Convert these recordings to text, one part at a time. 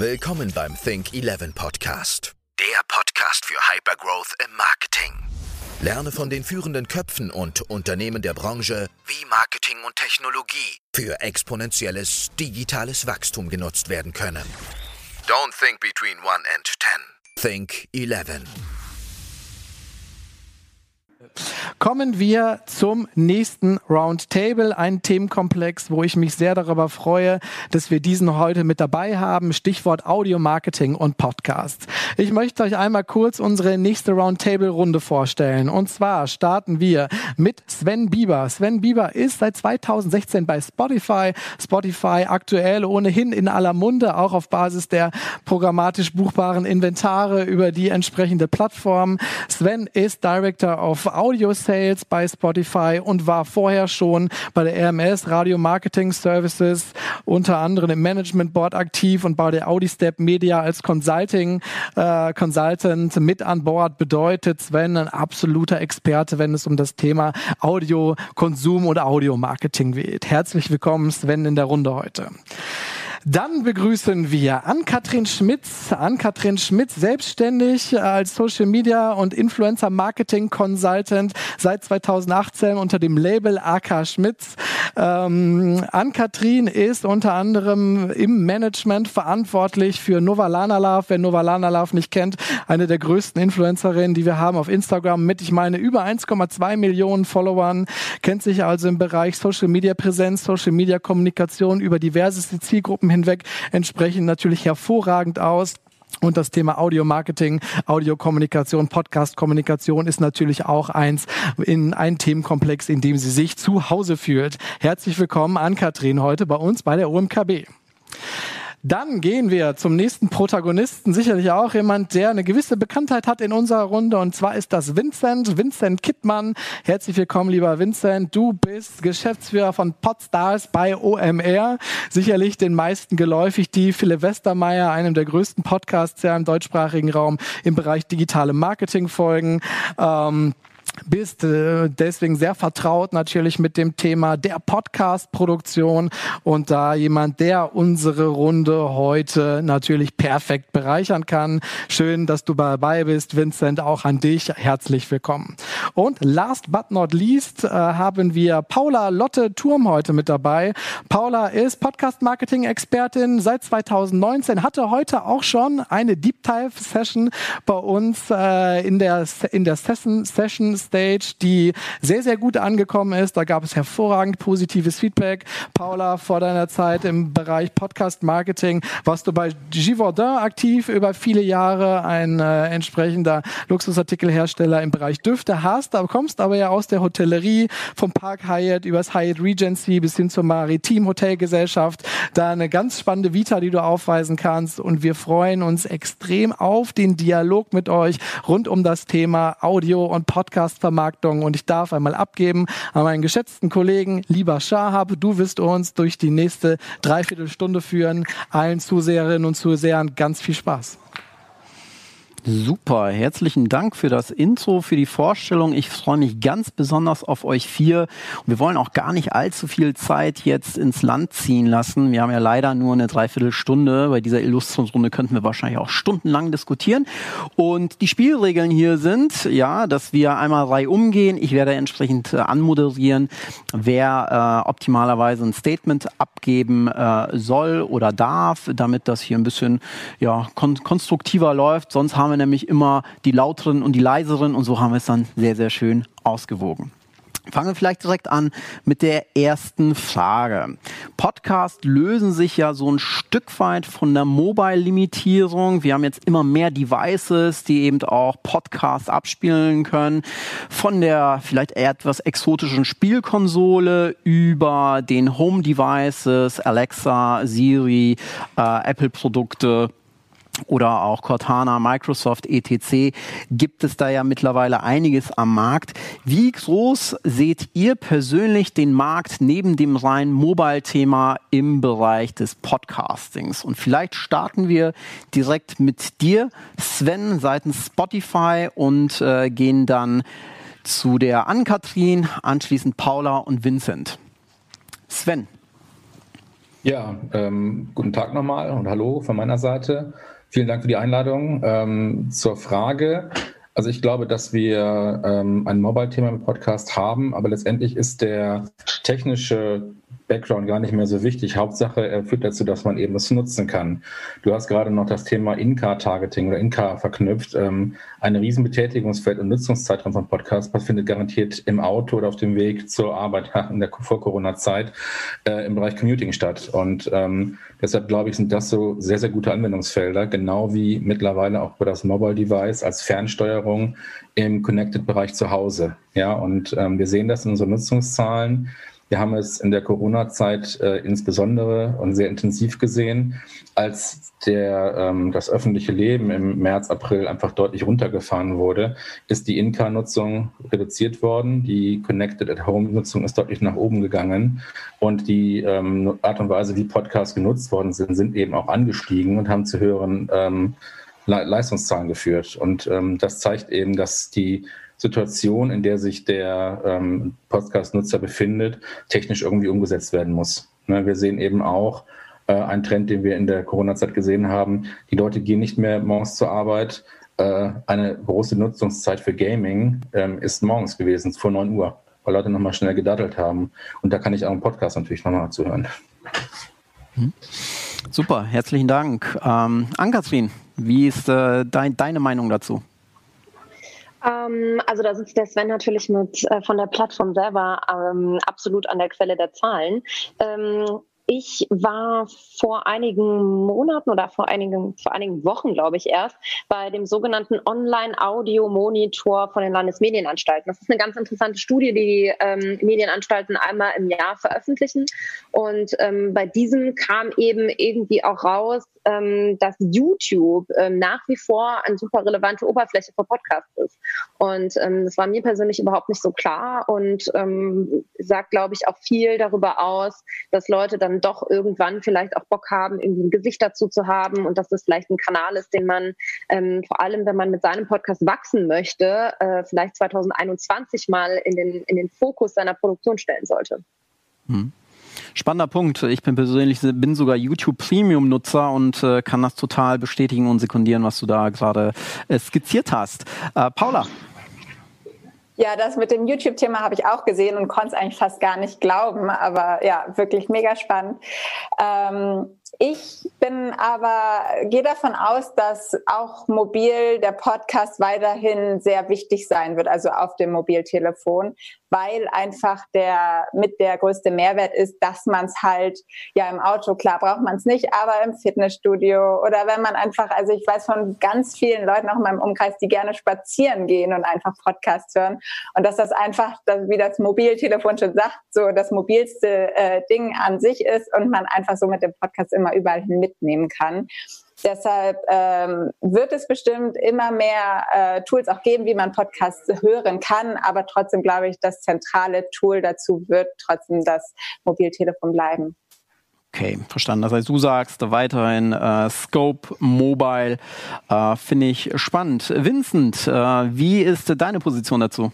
Willkommen beim Think 11 Podcast. Der Podcast für Hypergrowth im Marketing. Lerne von den führenden Köpfen und Unternehmen der Branche, wie Marketing und Technologie für exponentielles digitales Wachstum genutzt werden können. Don't think between 1 and 10. Think 11. Kommen wir zum nächsten Roundtable, ein Themenkomplex, wo ich mich sehr darüber freue, dass wir diesen heute mit dabei haben. Stichwort Audio Marketing und Podcast. Ich möchte euch einmal kurz unsere nächste Roundtable-Runde vorstellen. Und zwar starten wir mit Sven Bieber. Sven Bieber ist seit 2016 bei Spotify. Spotify aktuell ohnehin in aller Munde, auch auf Basis der programmatisch buchbaren Inventare über die entsprechende Plattform. Sven ist Director of Audio Sales bei Spotify und war vorher schon bei der RMS Radio Marketing Services unter anderem im Management Board aktiv und bei der AudiStep Media als Consulting äh, Consultant mit an Bord. Bedeutet Sven ein absoluter Experte, wenn es um das Thema Audio Konsum oder Audio Marketing geht. Herzlich willkommen Sven in der Runde heute. Dann begrüßen wir Ann-Kathrin Schmitz. Ann-Kathrin Schmitz, selbstständig als Social Media und Influencer Marketing Consultant seit 2018 unter dem Label AK Schmitz. Ähm, Ann-Kathrin ist unter anderem im Management verantwortlich für Novalana Love. Wer Novalana Love nicht kennt, eine der größten Influencerinnen, die wir haben auf Instagram mit, ich meine, über 1,2 Millionen Followern, kennt sich also im Bereich Social Media Präsenz, Social Media Kommunikation über diverseste Zielgruppen hinweg entsprechend natürlich hervorragend aus. Und das Thema Audio-Marketing, Audiokommunikation, Podcast-Kommunikation ist natürlich auch eins in ein Themenkomplex, in dem sie sich zu Hause fühlt. Herzlich willkommen an Katrin heute bei uns bei der OMKB. Dann gehen wir zum nächsten Protagonisten, sicherlich auch jemand, der eine gewisse Bekanntheit hat in unserer Runde und zwar ist das Vincent, Vincent Kittmann. Herzlich willkommen, lieber Vincent. Du bist Geschäftsführer von Podstars bei OMR. Sicherlich den meisten geläufig, die Philipp Westermeier, einem der größten Podcasts ja im deutschsprachigen Raum im Bereich digitale Marketing folgen. Ähm, bist äh, deswegen sehr vertraut natürlich mit dem Thema der Podcast-Produktion und da jemand, der unsere Runde heute natürlich perfekt bereichern kann. Schön, dass du dabei bist, Vincent, auch an dich herzlich willkommen. Und last but not least äh, haben wir Paula Lotte Turm heute mit dabei. Paula ist Podcast-Marketing-Expertin seit 2019, hatte heute auch schon eine Deep Dive-Session bei uns äh, in der, in der Session, Session Stage, die sehr, sehr gut angekommen ist. Da gab es hervorragend positives Feedback. Paula, vor deiner Zeit im Bereich Podcast Marketing warst du bei Givaudan aktiv über viele Jahre, ein äh, entsprechender Luxusartikelhersteller im Bereich Düfte hast, aber kommst aber ja aus der Hotellerie, vom Park Hyatt übers Hyatt Regency bis hin zur Maritim Hotelgesellschaft. Da eine ganz spannende Vita, die du aufweisen kannst und wir freuen uns extrem auf den Dialog mit euch rund um das Thema Audio und Podcast Podcast-Vermarktung. Und ich darf einmal abgeben an meinen geschätzten Kollegen, lieber Schahab, du wirst uns durch die nächste Dreiviertelstunde führen. Allen Zuseherinnen und Zusehern ganz viel Spaß. Super, herzlichen Dank für das Intro, für die Vorstellung. Ich freue mich ganz besonders auf euch vier. Wir wollen auch gar nicht allzu viel Zeit jetzt ins Land ziehen lassen. Wir haben ja leider nur eine Dreiviertelstunde. Bei dieser Illustrationsrunde könnten wir wahrscheinlich auch stundenlang diskutieren. Und die Spielregeln hier sind, ja, dass wir einmal Reihe umgehen. Ich werde entsprechend äh, anmoderieren, wer äh, optimalerweise ein Statement abgeben äh, soll oder darf, damit das hier ein bisschen ja, kon konstruktiver läuft. Sonst haben wir nämlich immer die lauteren und die leiseren und so haben wir es dann sehr, sehr schön ausgewogen. Fangen wir vielleicht direkt an mit der ersten Frage. Podcasts lösen sich ja so ein Stück weit von der Mobile-Limitierung. Wir haben jetzt immer mehr Devices, die eben auch Podcasts abspielen können. Von der vielleicht eher etwas exotischen Spielkonsole über den Home-Devices, Alexa, Siri, äh, Apple-Produkte oder auch Cortana, Microsoft, etc. gibt es da ja mittlerweile einiges am Markt. Wie groß seht ihr persönlich den Markt neben dem reinen Mobile-Thema im Bereich des Podcastings? Und vielleicht starten wir direkt mit dir, Sven, seitens Spotify und äh, gehen dann zu der Ann-Kathrin, anschließend Paula und Vincent. Sven. Ja, ähm, guten Tag nochmal und hallo von meiner Seite. Vielen Dank für die Einladung. Ähm, zur Frage. Also ich glaube, dass wir ähm, ein Mobile-Thema im Podcast haben, aber letztendlich ist der technische Background gar nicht mehr so wichtig. Hauptsache, er führt dazu, dass man eben es nutzen kann. Du hast gerade noch das Thema In-Car-Targeting oder In-Car verknüpft. Ähm, ein Riesenbetätigungsfeld und Nutzungszeitraum von Podcasts findet garantiert im Auto oder auf dem Weg zur Arbeit in der Vor-Corona-Zeit äh, im Bereich Commuting statt. Und ähm, deshalb glaube ich, sind das so sehr, sehr gute Anwendungsfelder, genau wie mittlerweile auch über das Mobile Device als Fernsteuerung im Connected-Bereich zu Hause. Ja, und ähm, wir sehen das in unseren Nutzungszahlen. Wir haben es in der Corona-Zeit äh, insbesondere und sehr intensiv gesehen, als der, ähm, das öffentliche Leben im März, April einfach deutlich runtergefahren wurde, ist die In-Car-Nutzung reduziert worden. Die Connected-at-Home-Nutzung ist deutlich nach oben gegangen. Und die ähm, Art und Weise, wie Podcasts genutzt worden sind, sind eben auch angestiegen und haben zu höheren ähm, Leistungszahlen geführt. Und ähm, das zeigt eben, dass die Situation, in der sich der ähm, Podcast-Nutzer befindet, technisch irgendwie umgesetzt werden muss. Ne, wir sehen eben auch äh, einen Trend, den wir in der Corona-Zeit gesehen haben. Die Leute gehen nicht mehr morgens zur Arbeit. Äh, eine große Nutzungszeit für Gaming ähm, ist morgens gewesen, vor 9 Uhr, weil Leute nochmal schnell gedattelt haben. Und da kann ich auch im Podcast natürlich nochmal zuhören. Hm. Super, herzlichen Dank. Ähm, Ankatrin, wie ist äh, dein, deine Meinung dazu? Ähm, also da sitzt der Sven natürlich mit äh, von der Plattform selber ähm, absolut an der Quelle der Zahlen. Ähm, ich war vor einigen Monaten oder vor einigen, vor einigen Wochen, glaube ich, erst bei dem sogenannten Online-Audio-Monitor von den Landesmedienanstalten. Das ist eine ganz interessante Studie, die die ähm, Medienanstalten einmal im Jahr veröffentlichen. Und ähm, bei diesem kam eben irgendwie auch raus, ähm, dass YouTube ähm, nach wie vor eine super relevante Oberfläche für Podcasts ist. Und ähm, das war mir persönlich überhaupt nicht so klar und ähm, sagt, glaube ich, auch viel darüber aus, dass Leute dann doch irgendwann vielleicht auch Bock haben, irgendwie ein Gesicht dazu zu haben und dass das vielleicht ein Kanal ist, den man ähm, vor allem, wenn man mit seinem Podcast wachsen möchte, äh, vielleicht 2021 mal in den, in den Fokus seiner Produktion stellen sollte. Hm. Spannender Punkt. Ich bin persönlich bin sogar YouTube Premium Nutzer und äh, kann das total bestätigen und sekundieren, was du da gerade äh, skizziert hast. Äh, Paula. Ja, das mit dem YouTube-Thema habe ich auch gesehen und konnte es eigentlich fast gar nicht glauben, aber ja, wirklich mega spannend. Ähm, ich bin aber, gehe davon aus, dass auch mobil der Podcast weiterhin sehr wichtig sein wird, also auf dem Mobiltelefon, weil einfach der mit der größte Mehrwert ist, dass man es halt ja im Auto klar braucht man es nicht, aber im Fitnessstudio oder wenn man einfach, also ich weiß von ganz vielen Leuten auch in meinem Umkreis, die gerne spazieren gehen und einfach Podcasts hören und dass das einfach, wie das Mobiltelefon schon sagt, so das mobilste äh, Ding an sich ist und man einfach so mit dem Podcast immer überall hin mitnehmen kann. Deshalb ähm, wird es bestimmt immer mehr äh, Tools auch geben, wie man Podcasts hören kann. Aber trotzdem glaube ich, das zentrale Tool dazu wird trotzdem das Mobiltelefon bleiben. Okay, verstanden. Das heißt, du sagst weiterhin äh, Scope Mobile. Äh, Finde ich spannend. Vincent, äh, wie ist deine Position dazu?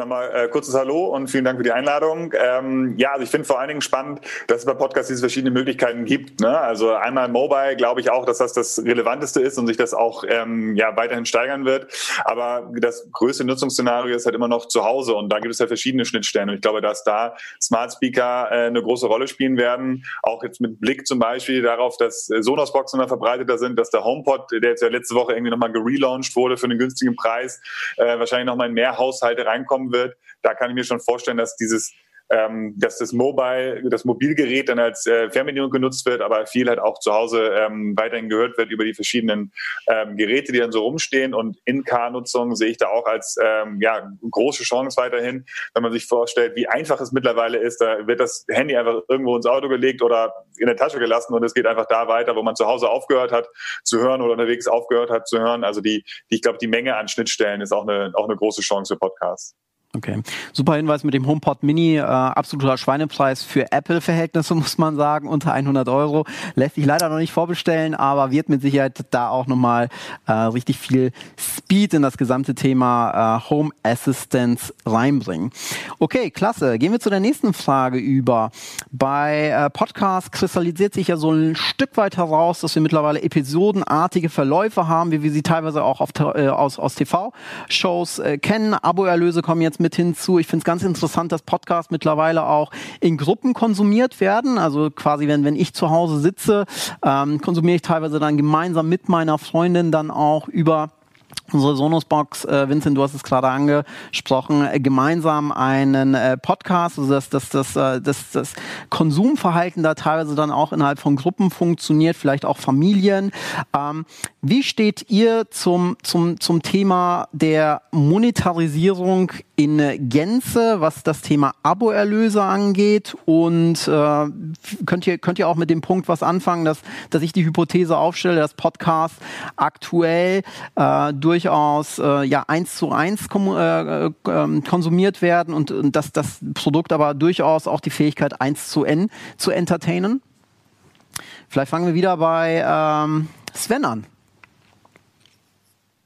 Nochmal äh, kurzes Hallo und vielen Dank für die Einladung. Ähm, ja, also ich finde vor allen Dingen spannend, dass es bei Podcasts diese verschiedenen Möglichkeiten gibt. Ne? Also einmal Mobile, glaube ich auch, dass das das Relevanteste ist und sich das auch ähm, ja, weiterhin steigern wird. Aber das größte Nutzungsszenario ist halt immer noch zu Hause und da gibt es ja verschiedene Schnittstellen. Und ich glaube, dass da Smart Speaker äh, eine große Rolle spielen werden. Auch jetzt mit Blick zum Beispiel darauf, dass Sonos-Boxen immer verbreiteter sind, dass der HomePod, der jetzt ja letzte Woche irgendwie nochmal gelauncht wurde für einen günstigen Preis, äh, wahrscheinlich nochmal in mehr Haushalte reinkommen wird. Da kann ich mir schon vorstellen, dass dieses ähm, dass das Mobile, das Mobilgerät dann als äh, Fernbedienung genutzt wird, aber viel halt auch zu Hause ähm, weiterhin gehört wird über die verschiedenen ähm, Geräte, die dann so rumstehen. Und In-Car-Nutzung sehe ich da auch als ähm, ja, große Chance weiterhin, wenn man sich vorstellt, wie einfach es mittlerweile ist. Da wird das Handy einfach irgendwo ins Auto gelegt oder in der Tasche gelassen und es geht einfach da weiter, wo man zu Hause aufgehört hat zu hören oder unterwegs aufgehört hat zu hören. Also die, die ich glaube, die Menge an Schnittstellen ist auch eine, auch eine große Chance für Podcasts. Okay. Super Hinweis mit dem HomePod Mini. Äh, absoluter Schweinepreis für Apple-Verhältnisse, muss man sagen. Unter 100 Euro. Lässt sich leider noch nicht vorbestellen, aber wird mit Sicherheit da auch nochmal äh, richtig viel Speed in das gesamte Thema äh, Home Assistance reinbringen. Okay, klasse. Gehen wir zu der nächsten Frage über. Bei äh, Podcasts kristallisiert sich ja so ein Stück weit heraus, dass wir mittlerweile episodenartige Verläufe haben, wie wir sie teilweise auch auf, äh, aus, aus TV-Shows äh, kennen. Abo-Erlöse kommen jetzt mit hinzu. Ich finde es ganz interessant, dass Podcasts mittlerweile auch in Gruppen konsumiert werden. Also quasi, wenn, wenn ich zu Hause sitze, ähm, konsumiere ich teilweise dann gemeinsam mit meiner Freundin dann auch über unsere Sonos-Box, äh, Vincent, du hast es gerade angesprochen, äh, gemeinsam einen äh, Podcast, also dass das, das, äh, das, das Konsumverhalten da teilweise dann auch innerhalb von Gruppen funktioniert, vielleicht auch Familien. Ähm, wie steht ihr zum, zum, zum Thema der Monetarisierung in Gänze, was das Thema Abo-Erlöse angeht? Und äh, könnt, ihr, könnt ihr auch mit dem Punkt was anfangen, dass, dass ich die Hypothese aufstelle, dass Podcasts aktuell äh, durchaus äh, ja eins zu eins äh, äh, konsumiert werden und, und dass das Produkt aber durchaus auch die Fähigkeit eins zu n zu entertainen? Vielleicht fangen wir wieder bei ähm, Sven an.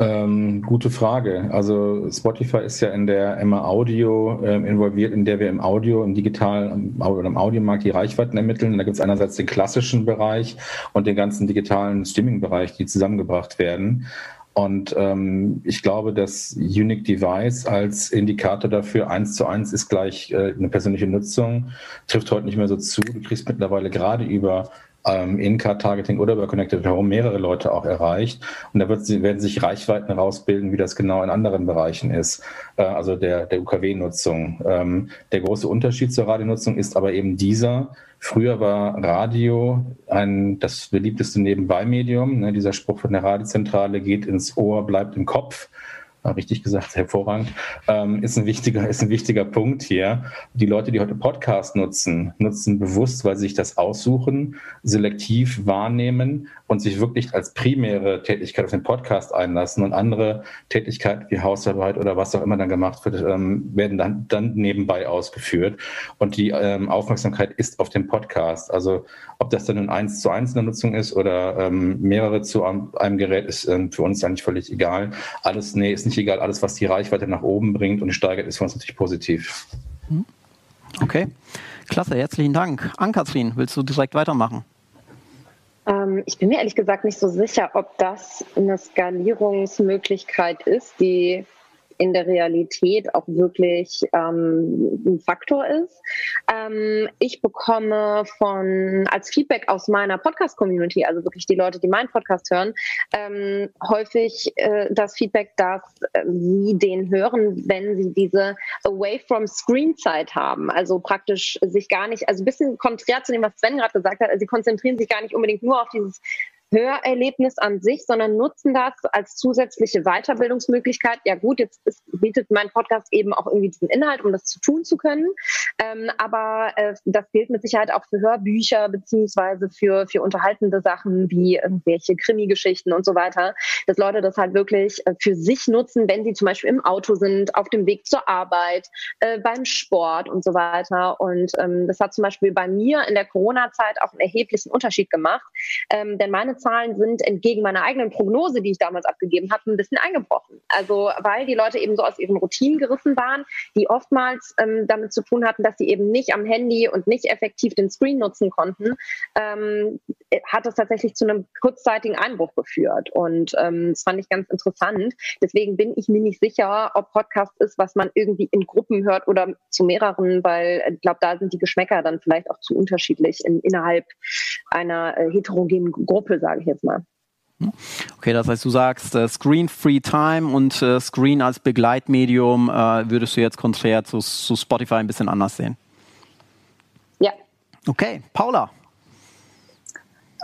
Ähm, gute Frage. Also Spotify ist ja in der Emma Audio ähm, involviert, in der wir im Audio, im digitalen oder im Audiomarkt die Reichweiten ermitteln. Da gibt es einerseits den klassischen Bereich und den ganzen digitalen Streaming-Bereich, die zusammengebracht werden. Und ähm, ich glaube, das Unique Device als Indikator dafür eins zu eins ist gleich äh, eine persönliche Nutzung, trifft heute nicht mehr so zu. Du kriegst mittlerweile gerade über ähm, In-Car-Targeting oder über Connected Home mehrere Leute auch erreicht. Und da wird, werden sich Reichweiten herausbilden, wie das genau in anderen Bereichen ist, äh, also der, der UKW-Nutzung. Ähm, der große Unterschied zur Radionutzung ist aber eben dieser. Früher war Radio ein, das beliebteste Nebenbei-Medium. Ne? Dieser Spruch von der Radiozentrale geht ins Ohr, bleibt im Kopf richtig gesagt, hervorragend, ähm, ist, ein wichtiger, ist ein wichtiger Punkt hier. Die Leute, die heute Podcast nutzen, nutzen bewusst, weil sie sich das aussuchen, selektiv wahrnehmen und sich wirklich als primäre Tätigkeit auf den Podcast einlassen und andere Tätigkeiten wie Hausarbeit oder was auch immer dann gemacht wird, ähm, werden dann, dann nebenbei ausgeführt. Und die ähm, Aufmerksamkeit ist auf dem Podcast. Also ob das dann ein eins zu eins in der Nutzung ist oder ähm, mehrere zu einem Gerät, ist ähm, für uns eigentlich völlig egal. Alles, nee, ist nicht egal. Alles, was die Reichweite nach oben bringt und steigert, ist für uns natürlich positiv. Hm. Okay, klasse, herzlichen Dank. Ann-Kathrin, willst du direkt weitermachen? Ähm, ich bin mir ehrlich gesagt nicht so sicher, ob das eine Skalierungsmöglichkeit ist, die in der Realität auch wirklich ähm, ein Faktor ist. Ähm, ich bekomme von als Feedback aus meiner Podcast-Community, also wirklich die Leute, die meinen Podcast hören, ähm, häufig äh, das Feedback, dass äh, sie den hören, wenn sie diese Away from Screen Zeit haben. Also praktisch sich gar nicht, also ein bisschen konträr zu dem, was Sven gerade gesagt hat, also sie konzentrieren sich gar nicht unbedingt nur auf dieses Hörerlebnis an sich, sondern nutzen das als zusätzliche Weiterbildungsmöglichkeit. Ja gut, jetzt ist, bietet mein Podcast eben auch irgendwie diesen Inhalt, um das zu tun zu können. Ähm, aber äh, das gilt mit Sicherheit auch für Hörbücher beziehungsweise für, für unterhaltende Sachen wie irgendwelche Krimi-Geschichten und so weiter, dass Leute das halt wirklich äh, für sich nutzen, wenn sie zum Beispiel im Auto sind, auf dem Weg zur Arbeit, äh, beim Sport und so weiter. Und ähm, das hat zum Beispiel bei mir in der Corona-Zeit auch einen erheblichen Unterschied gemacht, ähm, denn meine Zahlen sind entgegen meiner eigenen Prognose, die ich damals abgegeben habe, ein bisschen eingebrochen. Also weil die Leute eben so aus ihren Routinen gerissen waren, die oftmals ähm, damit zu tun hatten, dass sie eben nicht am Handy und nicht effektiv den Screen nutzen konnten, ähm, hat das tatsächlich zu einem kurzzeitigen Einbruch geführt. Und ähm, das fand ich ganz interessant. Deswegen bin ich mir nicht sicher, ob Podcast ist, was man irgendwie in Gruppen hört oder zu mehreren, weil ich glaube, da sind die Geschmäcker dann vielleicht auch zu unterschiedlich in, innerhalb einer äh, heterogenen Gruppe, sage ich jetzt mal. Okay, das heißt, du sagst äh, Screen Free Time und äh, Screen als Begleitmedium äh, würdest du jetzt konträr zu, zu Spotify ein bisschen anders sehen. Ja. Okay, Paula.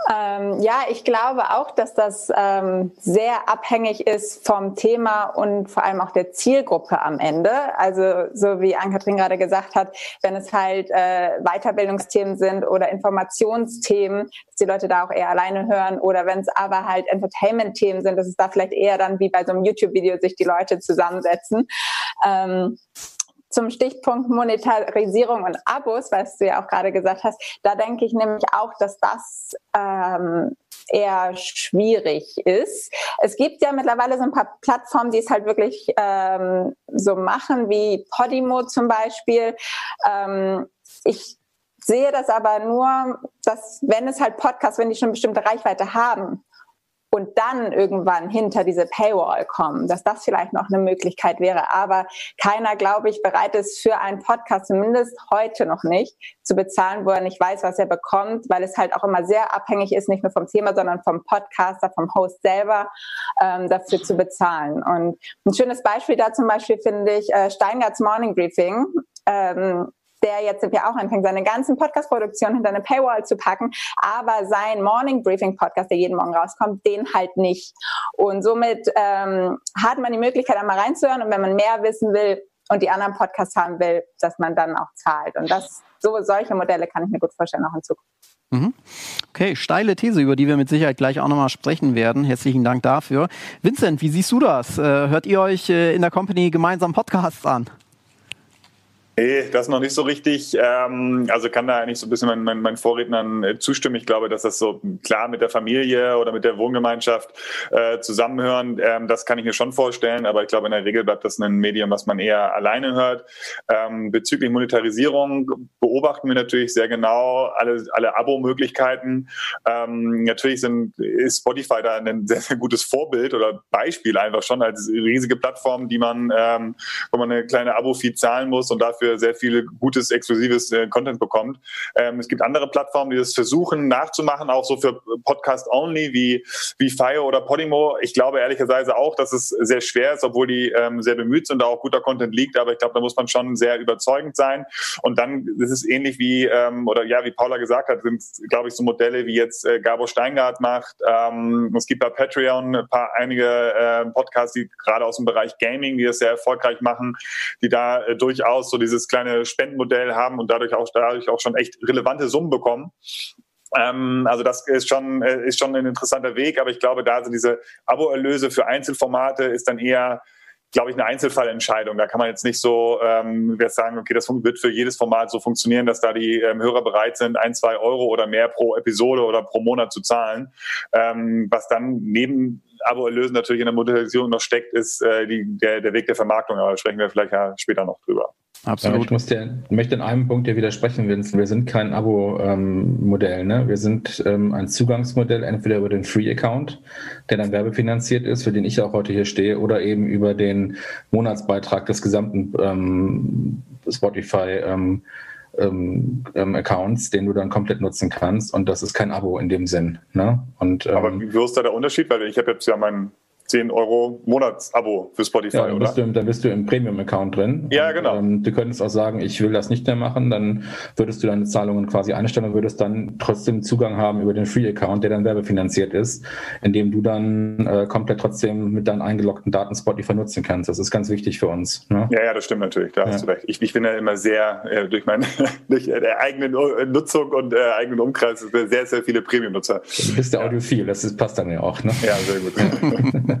Ähm, ja, ich glaube auch, dass das ähm, sehr abhängig ist vom Thema und vor allem auch der Zielgruppe am Ende. Also so wie Ann-Kathrin gerade gesagt hat, wenn es halt äh, Weiterbildungsthemen sind oder Informationsthemen, dass die Leute da auch eher alleine hören oder wenn es aber halt Entertainment-Themen sind, dass es da vielleicht eher dann wie bei so einem YouTube-Video sich die Leute zusammensetzen. Ähm, zum Stichpunkt Monetarisierung und Abos, was du ja auch gerade gesagt hast, da denke ich nämlich auch, dass das ähm, eher schwierig ist. Es gibt ja mittlerweile so ein paar Plattformen, die es halt wirklich ähm, so machen, wie Podimo zum Beispiel. Ähm, ich sehe das aber nur, dass wenn es halt Podcasts, wenn die schon bestimmte Reichweite haben, und dann irgendwann hinter diese Paywall kommen, dass das vielleicht noch eine Möglichkeit wäre. Aber keiner, glaube ich, bereit ist für einen Podcast, zumindest heute noch nicht, zu bezahlen, wo er nicht weiß, was er bekommt, weil es halt auch immer sehr abhängig ist, nicht nur vom Thema, sondern vom Podcaster, vom Host selber, ähm, dafür zu bezahlen. Und ein schönes Beispiel da zum Beispiel finde ich äh, Steingarts Morning Briefing. Ähm, der jetzt ja auch anfängt, seine ganzen Podcast-Produktionen hinter eine Paywall zu packen, aber sein Morning Briefing Podcast, der jeden Morgen rauskommt, den halt nicht. Und somit ähm, hat man die Möglichkeit, einmal reinzuhören und wenn man mehr wissen will und die anderen Podcasts haben will, dass man dann auch zahlt. Und das, so solche Modelle kann ich mir gut vorstellen, auch in Zukunft. Mhm. Okay, steile These, über die wir mit Sicherheit gleich auch nochmal sprechen werden. Herzlichen Dank dafür. Vincent, wie siehst du das? Äh, hört ihr euch äh, in der Company gemeinsam Podcasts an? Nee, das noch nicht so richtig. Ähm, also kann da eigentlich so ein bisschen meinen mein, mein Vorrednern äh, zustimmen. Ich glaube, dass das so klar mit der Familie oder mit der Wohngemeinschaft äh, zusammenhören, ähm, das kann ich mir schon vorstellen. Aber ich glaube, in der Regel bleibt das ein Medium, was man eher alleine hört. Ähm, bezüglich Monetarisierung beobachten wir natürlich sehr genau alle, alle Abo-Möglichkeiten. Natürlich sind, ist Spotify da ein sehr, sehr gutes Vorbild oder Beispiel einfach schon als riesige Plattform, die man, wo man eine kleine Abo-Fee zahlen muss und dafür dafür sehr viel gutes, exklusives äh, Content bekommt. Ähm, es gibt andere Plattformen, die das versuchen nachzumachen, auch so für Podcast-Only wie, wie Fire oder Podimo. Ich glaube ehrlicherweise auch, dass es sehr schwer ist, obwohl die ähm, sehr bemüht sind, da auch guter Content liegt. Aber ich glaube, da muss man schon sehr überzeugend sein. Und dann ist es ähnlich wie, ähm, oder ja, wie Paula gesagt hat, sind, glaube ich, so Modelle wie jetzt äh, Gabo Steingart macht. Ähm, es gibt bei Patreon ein paar einige äh, Podcasts, die gerade aus dem Bereich Gaming, die das sehr erfolgreich machen, die da äh, durchaus so diese dieses kleine Spendenmodell haben und dadurch auch, dadurch auch schon echt relevante Summen bekommen. Ähm, also das ist schon, äh, ist schon ein interessanter Weg, aber ich glaube, da sind diese Abo-Erlöse für Einzelformate ist dann eher glaube ich, eine Einzelfallentscheidung. Da kann man jetzt nicht so ähm, sagen, okay, das wird für jedes Format so funktionieren, dass da die ähm, Hörer bereit sind, ein, zwei Euro oder mehr pro Episode oder pro Monat zu zahlen. Ähm, was dann neben Abo-Erlösen natürlich in der Monetisierung noch steckt, ist äh, die, der, der Weg der Vermarktung. Aber da sprechen wir vielleicht ja später noch drüber. Absolut. Ja, ich muss dir, möchte in einem Punkt dir widersprechen, Vincent. Wir sind kein Abo-Modell. Ne? Wir sind ähm, ein Zugangsmodell, entweder über den Free-Account, der dann werbefinanziert ist, für den ich auch heute hier stehe, oder eben über den Monatsbeitrag des gesamten ähm, Spotify ähm, ähm, Accounts, den du dann komplett nutzen kannst. Und das ist kein Abo in dem Sinn. Ne? Und, ähm, Aber wie ist da der Unterschied? Weil ich habe jetzt ja meinen 10 Euro Monatsabo für Spotify, ja, dann oder? Bist du, dann bist du im Premium-Account drin. Ja, und, genau. Ähm, du könntest auch sagen, ich will das nicht mehr machen, dann würdest du deine Zahlungen quasi einstellen und würdest dann trotzdem Zugang haben über den Free-Account, der dann werbefinanziert ist, indem du dann äh, komplett trotzdem mit deinen eingeloggten Daten Spotify nutzen kannst. Das ist ganz wichtig für uns. Ne? Ja, ja, das stimmt natürlich. Da ja. hast du recht. Ich, ich bin ja immer sehr äh, durch meine durch äh, eigene Nutzung und äh, eigenen Umkreis sehr, sehr viele Premium-Nutzer. Du bist der Audiophil, das ist, passt dann ja auch. Ne? Ja, sehr gut.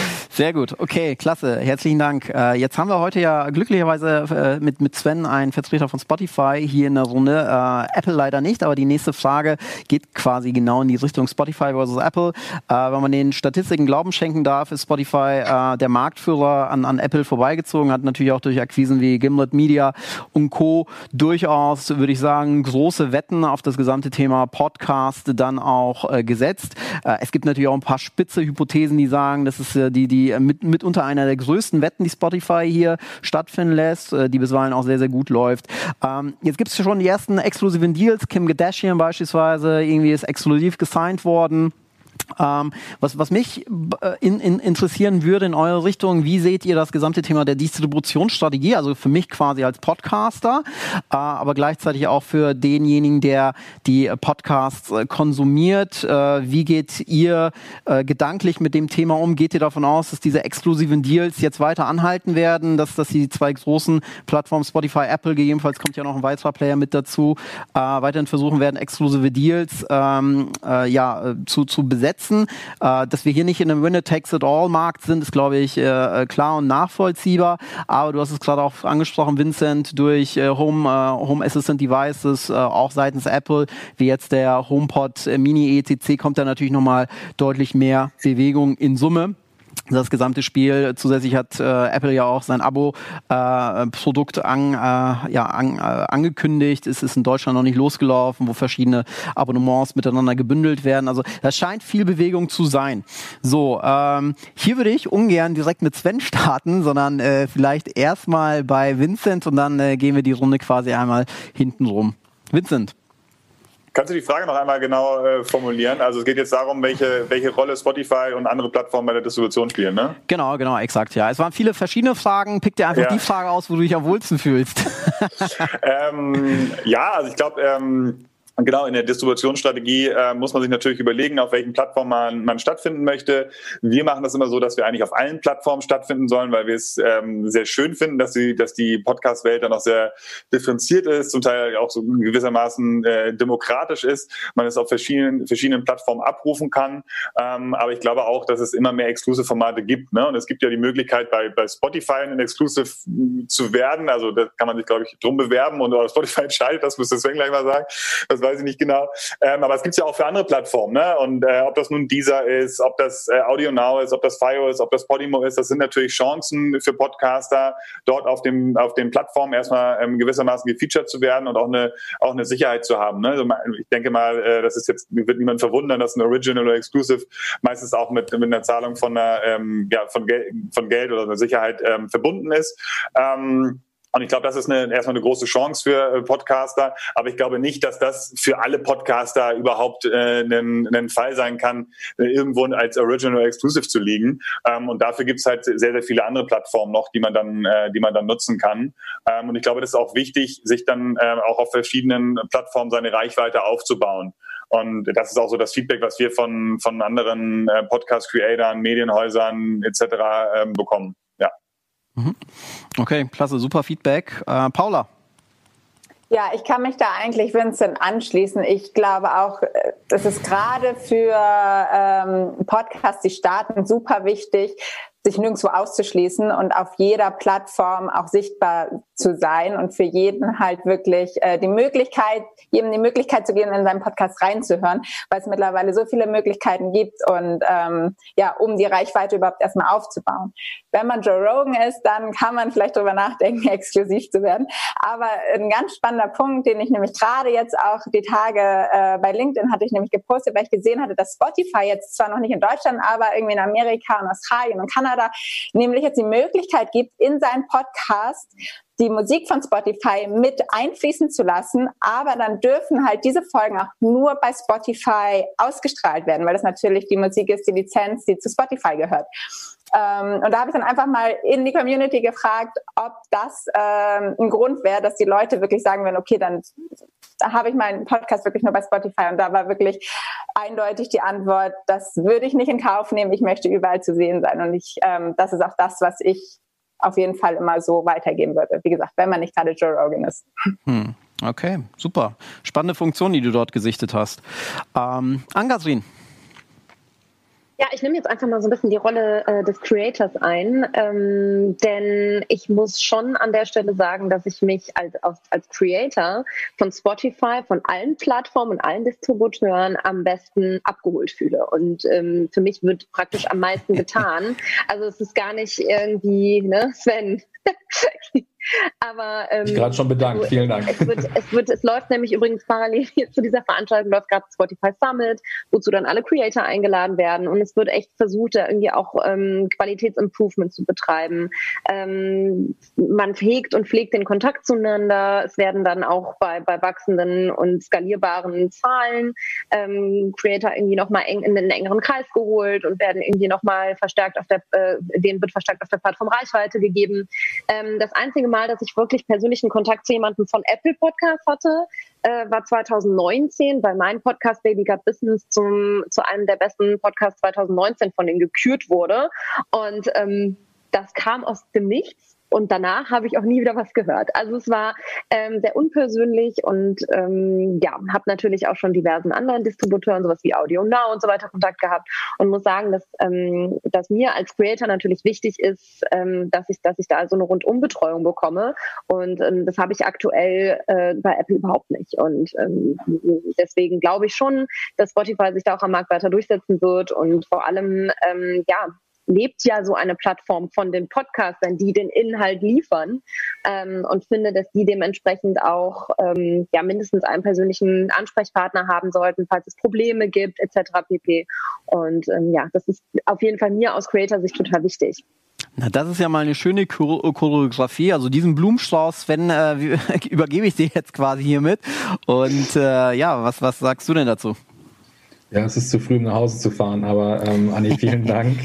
Sehr gut, okay, klasse, herzlichen Dank. Äh, jetzt haben wir heute ja glücklicherweise äh, mit, mit Sven einen Vertreter von Spotify hier in der Runde. Äh, Apple leider nicht, aber die nächste Frage geht quasi genau in die Richtung Spotify versus Apple. Äh, wenn man den Statistiken Glauben schenken darf, ist Spotify äh, der Marktführer an, an Apple vorbeigezogen, hat natürlich auch durch Akquisen wie Gimlet Media und Co. durchaus, würde ich sagen, große Wetten auf das gesamte Thema Podcast dann auch äh, gesetzt. es gibt natürlich auch ein paar spitze Hypothesen, die sagen, das ist die, die die äh, mit, mitunter einer der größten Wetten, die Spotify hier stattfinden lässt, äh, die bisweilen auch sehr, sehr gut läuft. Ähm, jetzt gibt es schon die ersten exklusiven Deals. Kim Kardashian beispielsweise, irgendwie ist exklusiv gesigned worden. Ähm, was, was mich äh, in, in interessieren würde in eure Richtung, wie seht ihr das gesamte Thema der Distributionsstrategie? Also für mich quasi als Podcaster, äh, aber gleichzeitig auch für denjenigen, der die Podcasts äh, konsumiert. Äh, wie geht ihr äh, gedanklich mit dem Thema um? Geht ihr davon aus, dass diese exklusiven Deals jetzt weiter anhalten werden, dass, dass die zwei großen Plattformen Spotify, Apple, gegebenenfalls kommt ja noch ein weiterer Player mit dazu, äh, weiterhin versuchen werden, exklusive Deals ähm, ja, zu, zu besetzen? Setzen. Äh, dass wir hier nicht in einem Winner-Takes-it-all-Markt sind, ist, glaube ich, äh, klar und nachvollziehbar. Aber du hast es gerade auch angesprochen, Vincent, durch äh, Home, äh, Home Assistant Devices, äh, auch seitens Apple, wie jetzt der HomePod Mini ECC, kommt da natürlich nochmal deutlich mehr Bewegung in Summe das gesamte Spiel. Zusätzlich hat äh, Apple ja auch sein Abo-Produkt äh, an, äh, ja, an, äh, angekündigt. Es ist in Deutschland noch nicht losgelaufen, wo verschiedene Abonnements miteinander gebündelt werden. Also das scheint viel Bewegung zu sein. So, ähm, hier würde ich ungern direkt mit Sven starten, sondern äh, vielleicht erstmal bei Vincent und dann äh, gehen wir die Runde quasi einmal hinten rum. Vincent. Kannst du die Frage noch einmal genau äh, formulieren? Also es geht jetzt darum, welche, welche Rolle Spotify und andere Plattformen bei der Distribution spielen, ne? Genau, genau, exakt, ja. Es waren viele verschiedene Fragen. Pick dir einfach ja. die Frage aus, wo du dich am wohlsten fühlst. ähm, ja, also ich glaube, ähm, Genau, in der Distributionsstrategie äh, muss man sich natürlich überlegen, auf welchen Plattformen man, man stattfinden möchte. Wir machen das immer so, dass wir eigentlich auf allen Plattformen stattfinden sollen, weil wir es ähm, sehr schön finden, dass die, dass die Podcast-Welt dann auch sehr differenziert ist, zum Teil auch so gewissermaßen äh, demokratisch ist, man es auf verschiedenen, verschiedenen Plattformen abrufen kann. Ähm, aber ich glaube auch, dass es immer mehr Exclusive-Formate gibt. Ne? Und es gibt ja die Möglichkeit, bei, bei Spotify ein Exclusive zu werden. Also da kann man sich, glaube ich, drum bewerben und Spotify entscheidet, das müsste Sven gleich mal sagen. Das weiß ich nicht genau. Ähm, aber es gibt ja auch für andere Plattformen. Ne? Und äh, ob das nun Deezer ist, ob das äh, Audio Now ist, ob das Fio ist, ob das Podimo ist, das sind natürlich Chancen für Podcaster, dort auf dem auf den Plattformen erstmal ähm, gewissermaßen gefeatured zu werden und auch eine auch eine Sicherheit zu haben. Ne? Also ich denke mal, äh, das ist jetzt wird niemand verwundern, dass ein Original oder Exclusive meistens auch mit mit einer Zahlung von einer ähm, ja von Geld von Geld oder einer Sicherheit ähm, verbunden ist. Ähm, und ich glaube, das ist eine, erstmal eine große Chance für äh, Podcaster. Aber ich glaube nicht, dass das für alle Podcaster überhaupt äh, ein, ein Fall sein kann, äh, irgendwo als Original Exclusive zu liegen. Ähm, und dafür gibt's halt sehr, sehr viele andere Plattformen noch, die man dann, äh, die man dann nutzen kann. Ähm, und ich glaube, das ist auch wichtig, sich dann äh, auch auf verschiedenen Plattformen seine Reichweite aufzubauen. Und das ist auch so das Feedback, was wir von, von anderen äh, Podcast-Creatern, Medienhäusern etc. Ähm, bekommen. Mhm. Okay, klasse, super Feedback. Äh, Paula. Ja, ich kann mich da eigentlich Vincent anschließen. Ich glaube auch, äh, es ist gerade für ähm, Podcasts, die starten, super wichtig, sich nirgendwo auszuschließen und auf jeder Plattform auch sichtbar zu sein und für jeden halt wirklich äh, die Möglichkeit, jedem die Möglichkeit zu gehen, in seinen Podcast reinzuhören, weil es mittlerweile so viele Möglichkeiten gibt und ähm, ja, um die Reichweite überhaupt erstmal aufzubauen. Wenn man Joe Rogan ist, dann kann man vielleicht darüber nachdenken, exklusiv zu werden. Aber ein ganz spannender Punkt, den ich nämlich gerade jetzt auch die Tage äh, bei LinkedIn hatte ich nämlich gepostet, weil ich gesehen hatte, dass Spotify jetzt zwar noch nicht in Deutschland, aber irgendwie in Amerika und Australien und Kanada Kanada nämlich jetzt die Möglichkeit gibt, in seinen Podcast die Musik von Spotify mit einfließen zu lassen, aber dann dürfen halt diese Folgen auch nur bei Spotify ausgestrahlt werden, weil das natürlich die Musik ist, die Lizenz, die zu Spotify gehört. Ähm, und da habe ich dann einfach mal in die Community gefragt, ob das ähm, ein Grund wäre, dass die Leute wirklich sagen würden, okay, dann habe ich meinen Podcast wirklich nur bei Spotify. Und da war wirklich eindeutig die Antwort, das würde ich nicht in Kauf nehmen, ich möchte überall zu sehen sein. Und ich, ähm, das ist auch das, was ich auf jeden Fall immer so weitergeben würde. Wie gesagt, wenn man nicht gerade Joe Rogan ist. Hm. Okay, super. Spannende Funktion, die du dort gesichtet hast. Ähm, Angasrin. Ja, ich nehme jetzt einfach mal so ein bisschen die Rolle äh, des Creators ein, ähm, denn ich muss schon an der Stelle sagen, dass ich mich als, als, als Creator von Spotify, von allen Plattformen und allen Distributeuren am besten abgeholt fühle. Und ähm, für mich wird praktisch am meisten getan. Also es ist gar nicht irgendwie, ne, Sven, Aber ähm, ich gerade schon bedankt, vielen Dank. Es, wird, es, wird, es läuft nämlich übrigens parallel zu dieser Veranstaltung läuft gerade Spotify Summit, wozu dann alle Creator eingeladen werden und es wird echt versucht, da irgendwie auch ähm, Qualitätsimprovement zu betreiben. Ähm, man hegt und pflegt den Kontakt zueinander. Es werden dann auch bei, bei wachsenden und skalierbaren Zahlen ähm, Creator irgendwie nochmal eng in den engeren Kreis geholt und werden irgendwie nochmal verstärkt auf der, äh, denen wird verstärkt auf der Plattform Reichweite gegeben. Ähm, das einzige Mal, dass ich wirklich persönlichen Kontakt zu jemandem von Apple Podcast hatte, äh, war 2019, weil mein Podcast Baby Got Business zum, zu einem der besten Podcasts 2019 von denen gekürt wurde. Und ähm, das kam aus dem Nichts und danach habe ich auch nie wieder was gehört. Also es war ähm, sehr unpersönlich und ähm, ja, habe natürlich auch schon diversen anderen Distributeuren, sowas wie Audio Now und so weiter, Kontakt gehabt und muss sagen, dass, ähm, dass mir als Creator natürlich wichtig ist, ähm, dass ich, dass ich da so eine Rundumbetreuung bekomme. Und ähm, das habe ich aktuell äh, bei Apple überhaupt nicht. Und ähm, deswegen glaube ich schon, dass Spotify sich da auch am Markt weiter durchsetzen wird und vor allem ähm, ja lebt ja so eine Plattform von den Podcastern, die den Inhalt liefern ähm, und finde, dass die dementsprechend auch ähm, ja mindestens einen persönlichen Ansprechpartner haben sollten, falls es Probleme gibt etc. pp. Und ähm, ja, das ist auf jeden Fall mir aus Creator-Sicht total wichtig. Na, das ist ja mal eine schöne Choreografie. Also diesen Blumenstrauß, wenn äh, übergebe ich dir jetzt quasi hiermit. Und äh, ja, was, was sagst du denn dazu? Ja, es ist zu früh, um nach Hause zu fahren, aber ähm, Anni, vielen Dank.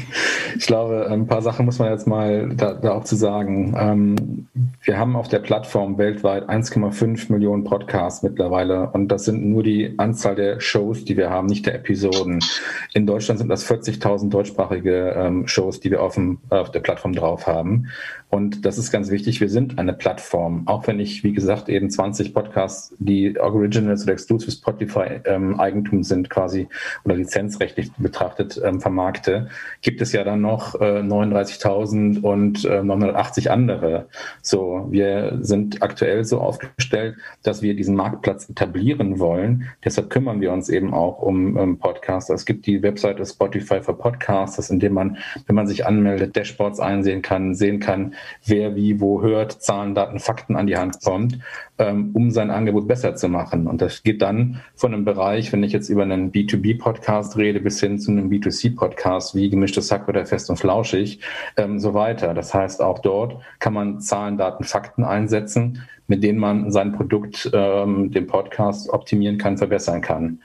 Ich glaube, ein paar Sachen muss man jetzt mal da, da auch zu sagen. Ähm, wir haben auf der Plattform weltweit 1,5 Millionen Podcasts mittlerweile und das sind nur die Anzahl der Shows, die wir haben, nicht der Episoden. In Deutschland sind das 40.000 deutschsprachige ähm, Shows, die wir auf, dem, auf der Plattform drauf haben. Und das ist ganz wichtig. Wir sind eine Plattform. Auch wenn ich, wie gesagt, eben 20 Podcasts, die Originals oder Exclusive Spotify ähm, Eigentum sind, quasi oder lizenzrechtlich betrachtet ähm, vermarkte, gibt es ja dann noch äh, 39.000 und äh, 980 andere. So, wir sind aktuell so aufgestellt, dass wir diesen Marktplatz etablieren wollen. Deshalb kümmern wir uns eben auch um ähm, Podcasts. Es gibt die Webseite Spotify for Podcasts, in dem man, wenn man sich anmeldet, Dashboards einsehen kann, sehen kann, wer wie wo hört, Zahlen, Daten, Fakten an die Hand kommt, um sein Angebot besser zu machen. Und das geht dann von einem Bereich, wenn ich jetzt über einen B2B-Podcast rede, bis hin zu einem B2C-Podcast wie gemischtes Hack oder fest und flauschig, ähm, so weiter. Das heißt, auch dort kann man Zahlen, Daten, Fakten einsetzen, mit denen man sein Produkt, ähm, den Podcast optimieren kann, verbessern kann.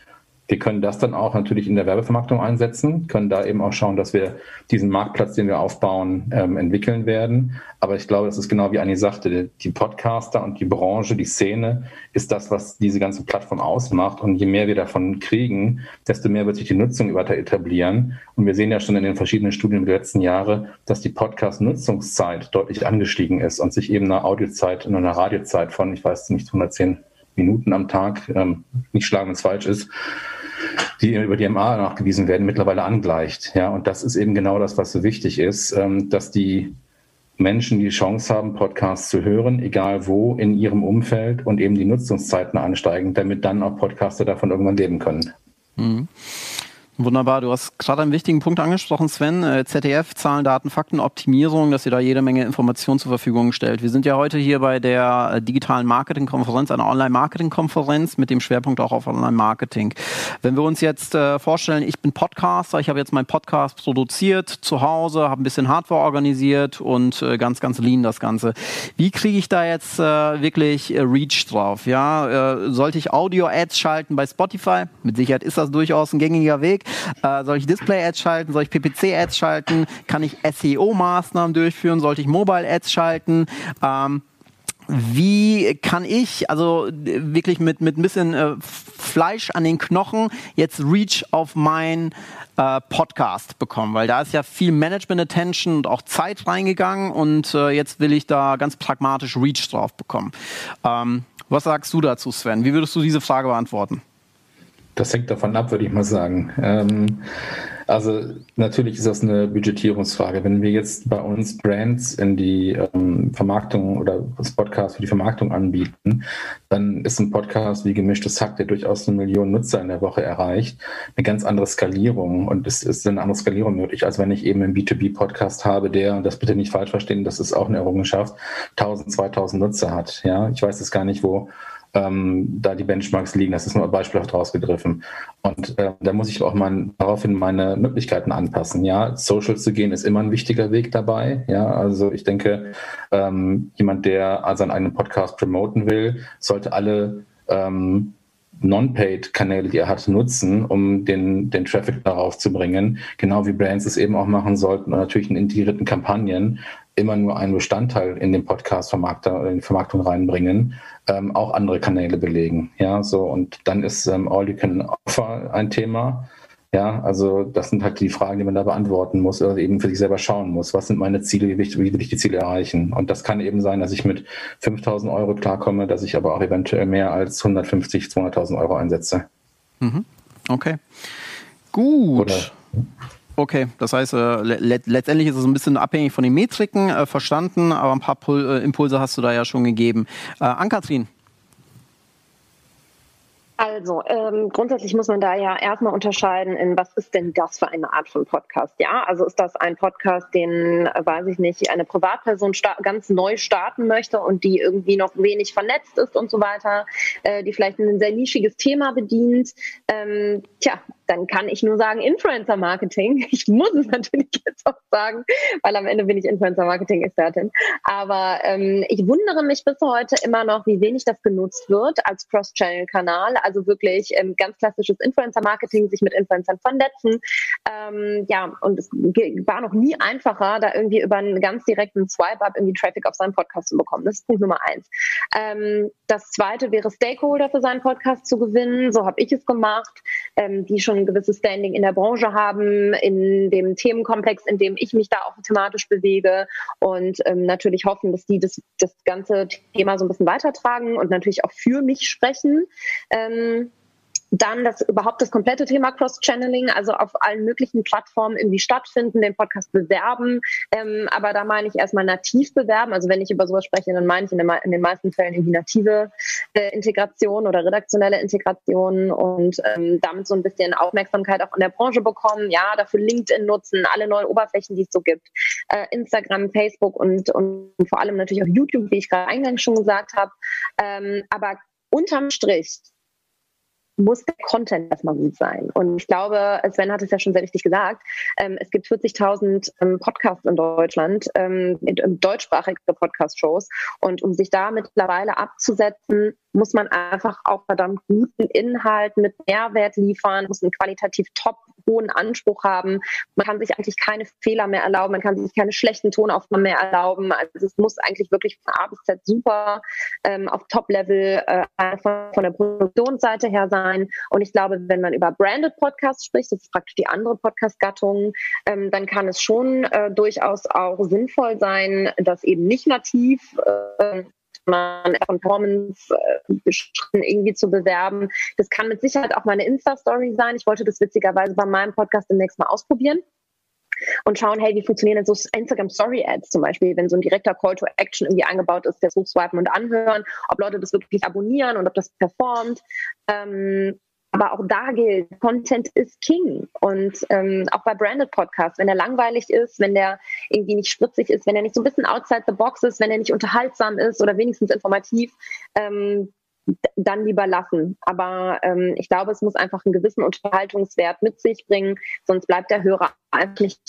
Wir können das dann auch natürlich in der Werbevermarktung einsetzen, können da eben auch schauen, dass wir diesen Marktplatz, den wir aufbauen, ähm, entwickeln werden. Aber ich glaube, das ist genau wie Anni sagte, die Podcaster und die Branche, die Szene ist das, was diese ganze Plattform ausmacht. Und je mehr wir davon kriegen, desto mehr wird sich die Nutzung weiter etablieren. Und wir sehen ja schon in den verschiedenen Studien der letzten Jahre, dass die Podcast-Nutzungszeit deutlich angestiegen ist und sich eben eine Audiozeit und eine Radiozeit von, ich weiß nicht, 110 Minuten am Tag, ähm, nicht schlagen, wenn es falsch ist, die über die MA nachgewiesen werden, mittlerweile angleicht. Ja, und das ist eben genau das, was so wichtig ist, ähm, dass die Menschen die Chance haben, Podcasts zu hören, egal wo, in ihrem Umfeld und eben die Nutzungszeiten ansteigen, damit dann auch Podcaster davon irgendwann leben können. Mhm. Wunderbar, du hast gerade einen wichtigen Punkt angesprochen, Sven. Äh, ZDF, Zahlen, Daten, Fakten, Optimierung, dass ihr da jede Menge Informationen zur Verfügung stellt. Wir sind ja heute hier bei der äh, digitalen Marketingkonferenz, einer Online-Marketing-Konferenz mit dem Schwerpunkt auch auf Online-Marketing. Wenn wir uns jetzt äh, vorstellen, ich bin Podcaster, ich habe jetzt meinen Podcast produziert zu Hause, habe ein bisschen Hardware organisiert und ganz, ganz lean das Ganze. Wie kriege ich da jetzt wirklich Reach drauf? Ja, sollte ich Audio-Ads schalten bei Spotify? Mit Sicherheit ist das durchaus ein gängiger Weg. Äh, soll ich Display-Ads schalten? Soll ich PPC-Ads schalten? Kann ich SEO-Maßnahmen durchführen? Sollte ich Mobile-Ads schalten? Ähm, wie kann ich, also wirklich mit, mit ein bisschen äh, Fleisch an den Knochen, jetzt Reach auf mein äh, Podcast bekommen? Weil da ist ja viel Management-Attention und auch Zeit reingegangen und äh, jetzt will ich da ganz pragmatisch Reach drauf bekommen. Ähm, was sagst du dazu, Sven? Wie würdest du diese Frage beantworten? Das hängt davon ab, würde ich mal sagen. Ähm, also natürlich ist das eine Budgetierungsfrage. Wenn wir jetzt bei uns Brands in die ähm, Vermarktung oder das Podcast für die Vermarktung anbieten, dann ist ein Podcast wie gemischtes Hack, der durchaus eine Million Nutzer in der Woche erreicht, eine ganz andere Skalierung und es ist eine andere Skalierung möglich, als wenn ich eben einen B2B-Podcast habe, der, und das bitte nicht falsch verstehen, das ist auch eine Errungenschaft, 1000, 2000 Nutzer hat. Ja, ich weiß jetzt gar nicht, wo ähm, da die Benchmarks liegen. Das ist nur beispielhaft rausgegriffen. Und äh, da muss ich auch mal daraufhin meine Möglichkeiten anpassen. Ja, Social zu gehen ist immer ein wichtiger Weg dabei. Ja, also ich denke, ähm, jemand, der seinen eigenen Podcast promoten will, sollte alle ähm, Non-Paid-Kanäle, die er hat, nutzen, um den, den Traffic darauf zu bringen. Genau wie Brands es eben auch machen sollten und natürlich in integrierten Kampagnen immer nur einen Bestandteil in den Podcast-Vermarkter, in die Vermarktung reinbringen, ähm, auch andere Kanäle belegen. Ja, so und dann ist ähm, All You Can Offer ein Thema. Ja, also das sind halt die Fragen, die man da beantworten muss oder eben für sich selber schauen muss. Was sind meine Ziele, wie, will ich die Ziele erreichen? Und das kann eben sein, dass ich mit 5000 Euro klarkomme, dass ich aber auch eventuell mehr als 150, 200.000 Euro einsetze. Mhm. Okay. Gut. Oder, Okay, das heißt, äh, le letztendlich ist es ein bisschen abhängig von den Metriken, äh, verstanden, aber ein paar Pul äh, Impulse hast du da ja schon gegeben. Äh, Ann-Kathrin, also, ähm, grundsätzlich muss man da ja erstmal unterscheiden, in was ist denn das für eine Art von Podcast? Ja, also ist das ein Podcast, den, äh, weiß ich nicht, eine Privatperson ganz neu starten möchte und die irgendwie noch wenig vernetzt ist und so weiter, äh, die vielleicht ein sehr nischiges Thema bedient. Ähm, tja, dann kann ich nur sagen Influencer Marketing. Ich muss es natürlich jetzt auch sagen, weil am Ende bin ich Influencer Marketing Expertin. Aber ähm, ich wundere mich bis heute immer noch, wie wenig das genutzt wird als Cross-Channel-Kanal. Also wirklich ähm, ganz klassisches Influencer Marketing, sich mit Influencern vernetzen. Ähm, ja, und es war noch nie einfacher, da irgendwie über einen ganz direkten Swipe-Up irgendwie Traffic auf seinen Podcast zu bekommen. Das ist Punkt Nummer eins. Ähm, das zweite wäre Stakeholder für seinen Podcast zu gewinnen. So habe ich es gemacht, ähm, die schon ein gewisses Standing in der Branche haben, in dem Themenkomplex, in dem ich mich da auch thematisch bewege und ähm, natürlich hoffen, dass die das, das ganze Thema so ein bisschen weitertragen und natürlich auch für mich sprechen. Ähm, dann das überhaupt das komplette Thema Cross-Channeling, also auf allen möglichen Plattformen irgendwie stattfinden, den Podcast bewerben. Ähm, aber da meine ich erstmal nativ bewerben. Also wenn ich über sowas spreche, dann meine ich in, den, in den meisten Fällen irgendwie native äh, Integration oder redaktionelle Integration und ähm, damit so ein bisschen Aufmerksamkeit auch in der Branche bekommen. Ja, dafür LinkedIn nutzen, alle neuen Oberflächen, die es so gibt. Äh, Instagram, Facebook und, und vor allem natürlich auch YouTube, wie ich gerade eingangs schon gesagt habe. Ähm, aber unterm Strich muss der Content erstmal gut sein. Und ich glaube, Sven hat es ja schon sehr richtig gesagt, ähm, es gibt 40.000 ähm, Podcasts in Deutschland, ähm, deutschsprachige Podcast-Shows. Und um sich da mittlerweile abzusetzen, muss man einfach auch verdammt guten Inhalt mit Mehrwert liefern, muss einen qualitativ top hohen Anspruch haben. Man kann sich eigentlich keine Fehler mehr erlauben, man kann sich keine schlechten Tonaufnahmen mehr erlauben. Also es muss eigentlich wirklich von A bis Z super ähm, auf Top-Level äh, von, von der Produktionsseite her sein. Und ich glaube, wenn man über Branded Podcasts spricht, das ist praktisch die andere Podcast-Gattung, ähm, dann kann es schon äh, durchaus auch sinnvoll sein, dass eben nicht nativ äh, man Performance äh, irgendwie zu bewerben. Das kann mit Sicherheit auch meine Insta-Story sein. Ich wollte das witzigerweise bei meinem Podcast demnächst mal ausprobieren und schauen, hey, wie funktionieren denn so Instagram Story Ads zum Beispiel, wenn so ein direkter Call to Action irgendwie eingebaut ist, das hochswipen und anhören, ob Leute das wirklich abonnieren und ob das performt. Ähm, aber auch da gilt, Content ist King. Und ähm, auch bei Branded Podcasts, wenn der langweilig ist, wenn der irgendwie nicht spritzig ist, wenn er nicht so ein bisschen outside the box ist, wenn er nicht unterhaltsam ist oder wenigstens informativ, ähm, dann lieber lassen. Aber ähm, ich glaube, es muss einfach einen gewissen Unterhaltungswert mit sich bringen, sonst bleibt der Hörer einfach nicht.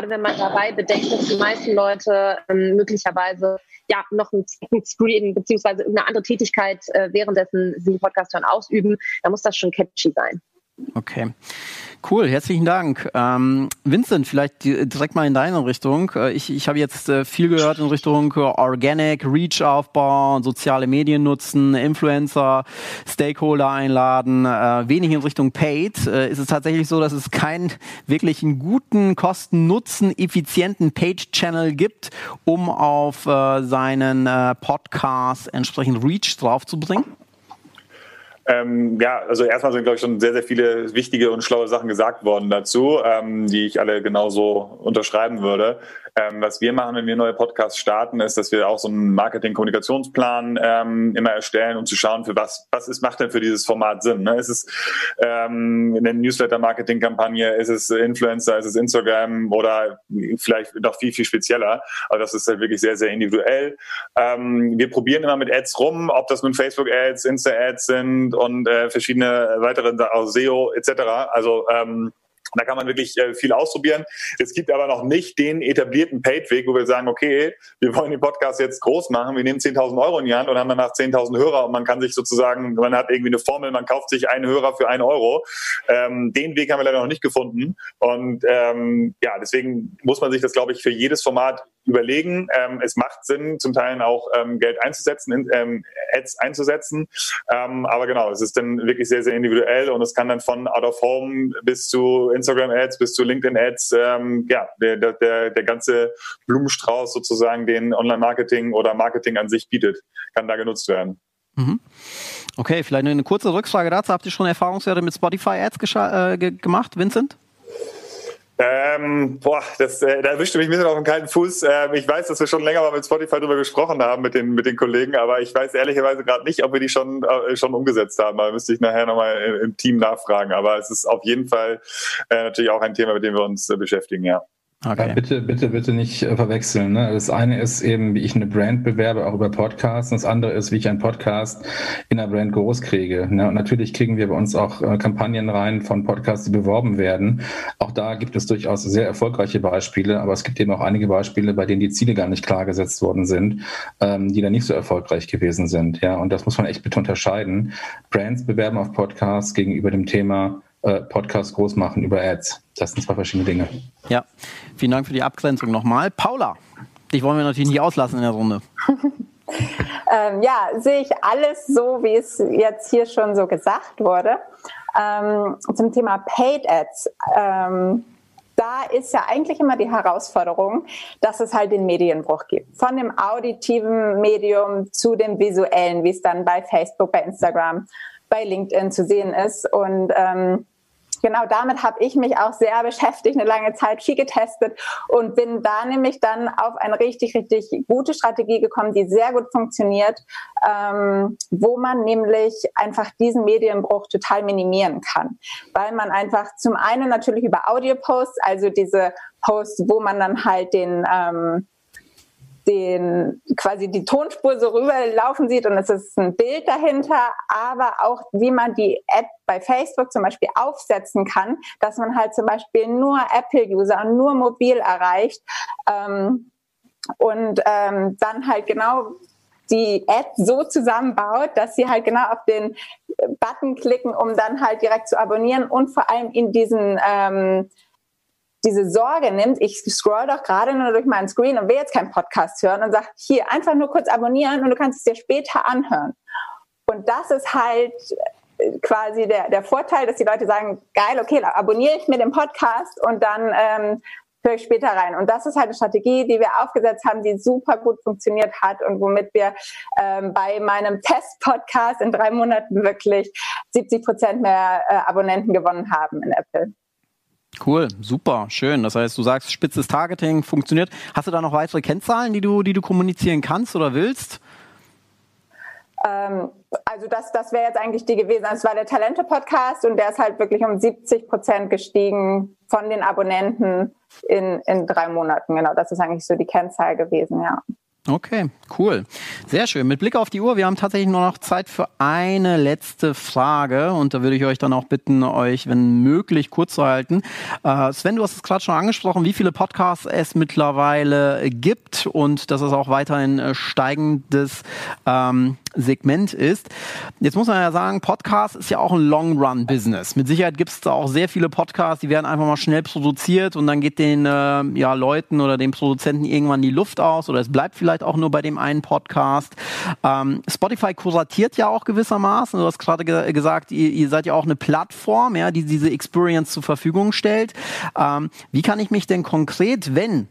Gerade wenn man dabei bedenkt, dass die meisten Leute ähm, möglicherweise ja noch ein Screen beziehungsweise irgendeine andere Tätigkeit äh, währenddessen sie Podcast hören ausüben, da muss das schon catchy sein. Okay. Cool, herzlichen Dank. Ähm, Vincent, vielleicht direkt mal in deine Richtung. Äh, ich, ich habe jetzt äh, viel gehört in Richtung äh, Organic, Reach-Aufbau, soziale Medien nutzen, Influencer, Stakeholder einladen, äh, wenig in Richtung Paid. Äh, ist es tatsächlich so, dass es keinen wirklichen guten, Kosten-Nutzen, effizienten Paid-Channel gibt, um auf äh, seinen Podcast entsprechend Reach draufzubringen? Ähm, ja, also erstmal sind, glaube ich, schon sehr, sehr viele wichtige und schlaue Sachen gesagt worden dazu, ähm, die ich alle genauso unterschreiben würde. Ähm, was wir machen, wenn wir neue Podcasts starten, ist, dass wir auch so einen Marketing-Kommunikationsplan ähm, immer erstellen, um zu schauen, für was, was ist, macht denn für dieses Format Sinn. Ne? Ist es ähm, eine Newsletter-Marketing-Kampagne, ist es Influencer, ist es Instagram oder vielleicht noch viel, viel spezieller. Aber das ist halt wirklich sehr, sehr individuell. Ähm, wir probieren immer mit Ads rum, ob das nun Facebook-Ads, Insta-Ads sind und äh, verschiedene weitere, auch SEO etc. Also ähm, da kann man wirklich äh, viel ausprobieren. Es gibt aber noch nicht den etablierten Paid-Weg, wo wir sagen, okay, wir wollen den Podcast jetzt groß machen, wir nehmen 10.000 Euro in die Hand und haben danach 10.000 Hörer und man kann sich sozusagen, man hat irgendwie eine Formel, man kauft sich einen Hörer für einen Euro. Ähm, den Weg haben wir leider noch nicht gefunden und ähm, ja, deswegen muss man sich das, glaube ich, für jedes Format überlegen. Ähm, es macht Sinn, zum Teil auch ähm, Geld einzusetzen, in, ähm, Ads einzusetzen. Ähm, aber genau, es ist dann wirklich sehr, sehr individuell und es kann dann von Out of Home bis zu Instagram Ads, bis zu LinkedIn Ads, ähm, ja, der, der, der ganze Blumenstrauß sozusagen, den Online-Marketing oder Marketing an sich bietet, kann da genutzt werden. Mhm. Okay, vielleicht eine kurze Rückfrage dazu. Habt ihr schon Erfahrungswerte mit Spotify-Ads äh, gemacht, Vincent? Ähm, boah, das, äh, da erwischte mich ein bisschen auf den kalten Fuß. Ähm, ich weiß, dass wir schon länger mal mit Spotify drüber gesprochen haben mit den, mit den Kollegen, aber ich weiß ehrlicherweise gerade nicht, ob wir die schon, äh, schon umgesetzt haben. Da müsste ich nachher nochmal im, im Team nachfragen. Aber es ist auf jeden Fall äh, natürlich auch ein Thema, mit dem wir uns äh, beschäftigen, ja. Okay. Ja, bitte, bitte, bitte nicht äh, verwechseln. Ne? Das eine ist eben, wie ich eine Brand bewerbe, auch über Podcasts. Und das andere ist, wie ich einen Podcast in einer Brand groß kriege. Ne? Und natürlich kriegen wir bei uns auch äh, Kampagnen rein von Podcasts, die beworben werden. Auch da gibt es durchaus sehr erfolgreiche Beispiele, aber es gibt eben auch einige Beispiele, bei denen die Ziele gar nicht klar gesetzt worden sind, ähm, die dann nicht so erfolgreich gewesen sind. Ja, und das muss man echt bitte unterscheiden. Brands bewerben auf Podcasts gegenüber dem Thema äh, Podcast groß machen über Ads. Das sind zwei verschiedene Dinge. Ja, vielen Dank für die Abgrenzung nochmal. Paula, dich wollen wir natürlich nicht auslassen in der Runde. ähm, ja, sehe ich alles so, wie es jetzt hier schon so gesagt wurde. Ähm, zum Thema Paid Ads. Ähm, da ist ja eigentlich immer die Herausforderung, dass es halt den Medienbruch gibt. Von dem auditiven Medium zu dem visuellen, wie es dann bei Facebook, bei Instagram, bei LinkedIn zu sehen ist. Und ähm, genau damit habe ich mich auch sehr beschäftigt, eine lange Zeit viel getestet und bin da nämlich dann auf eine richtig, richtig gute Strategie gekommen, die sehr gut funktioniert, ähm, wo man nämlich einfach diesen Medienbruch total minimieren kann, weil man einfach zum einen natürlich über Audio-Posts, also diese Posts, wo man dann halt den ähm, den quasi die Tonspur so rüberlaufen sieht und es ist ein Bild dahinter, aber auch wie man die App bei Facebook zum Beispiel aufsetzen kann, dass man halt zum Beispiel nur Apple-User und nur mobil erreicht ähm, und ähm, dann halt genau die App so zusammenbaut, dass sie halt genau auf den Button klicken, um dann halt direkt zu abonnieren und vor allem in diesen ähm, diese Sorge nimmt, ich scroll doch gerade nur durch meinen Screen und will jetzt keinen Podcast hören und sagt, hier, einfach nur kurz abonnieren und du kannst es dir später anhören. Und das ist halt äh, quasi der, der Vorteil, dass die Leute sagen, geil, okay, abonniere ich mir den Podcast und dann ähm, höre ich später rein. Und das ist halt eine Strategie, die wir aufgesetzt haben, die super gut funktioniert hat und womit wir ähm, bei meinem Test-Podcast in drei Monaten wirklich 70 Prozent mehr äh, Abonnenten gewonnen haben in Apple. Cool, super, schön. Das heißt, du sagst, spitzes Targeting funktioniert. Hast du da noch weitere Kennzahlen, die du, die du kommunizieren kannst oder willst? Ähm, also das, das wäre jetzt eigentlich die gewesen. Also es war der Talente-Podcast und der ist halt wirklich um 70 Prozent gestiegen von den Abonnenten in, in drei Monaten. Genau, das ist eigentlich so die Kennzahl gewesen, ja. Okay, cool. Sehr schön. Mit Blick auf die Uhr, wir haben tatsächlich nur noch Zeit für eine letzte Frage und da würde ich euch dann auch bitten, euch, wenn möglich, kurz zu halten. Äh, Sven, du hast es gerade schon angesprochen, wie viele Podcasts es mittlerweile gibt und dass es auch weiterhin äh, steigendes ähm, Segment ist. Jetzt muss man ja sagen, Podcast ist ja auch ein Long-Run-Business. Mit Sicherheit gibt es da auch sehr viele Podcasts, die werden einfach mal schnell produziert und dann geht den äh, ja, Leuten oder den Produzenten irgendwann die Luft aus oder es bleibt vielleicht auch nur bei dem einen Podcast. Ähm, Spotify kuratiert ja auch gewissermaßen. Du hast gerade ge gesagt, ihr, ihr, seid ja auch eine Plattform, ja, die diese Experience zur Verfügung stellt. Ähm, wie kann ich mich denn konkret, wenn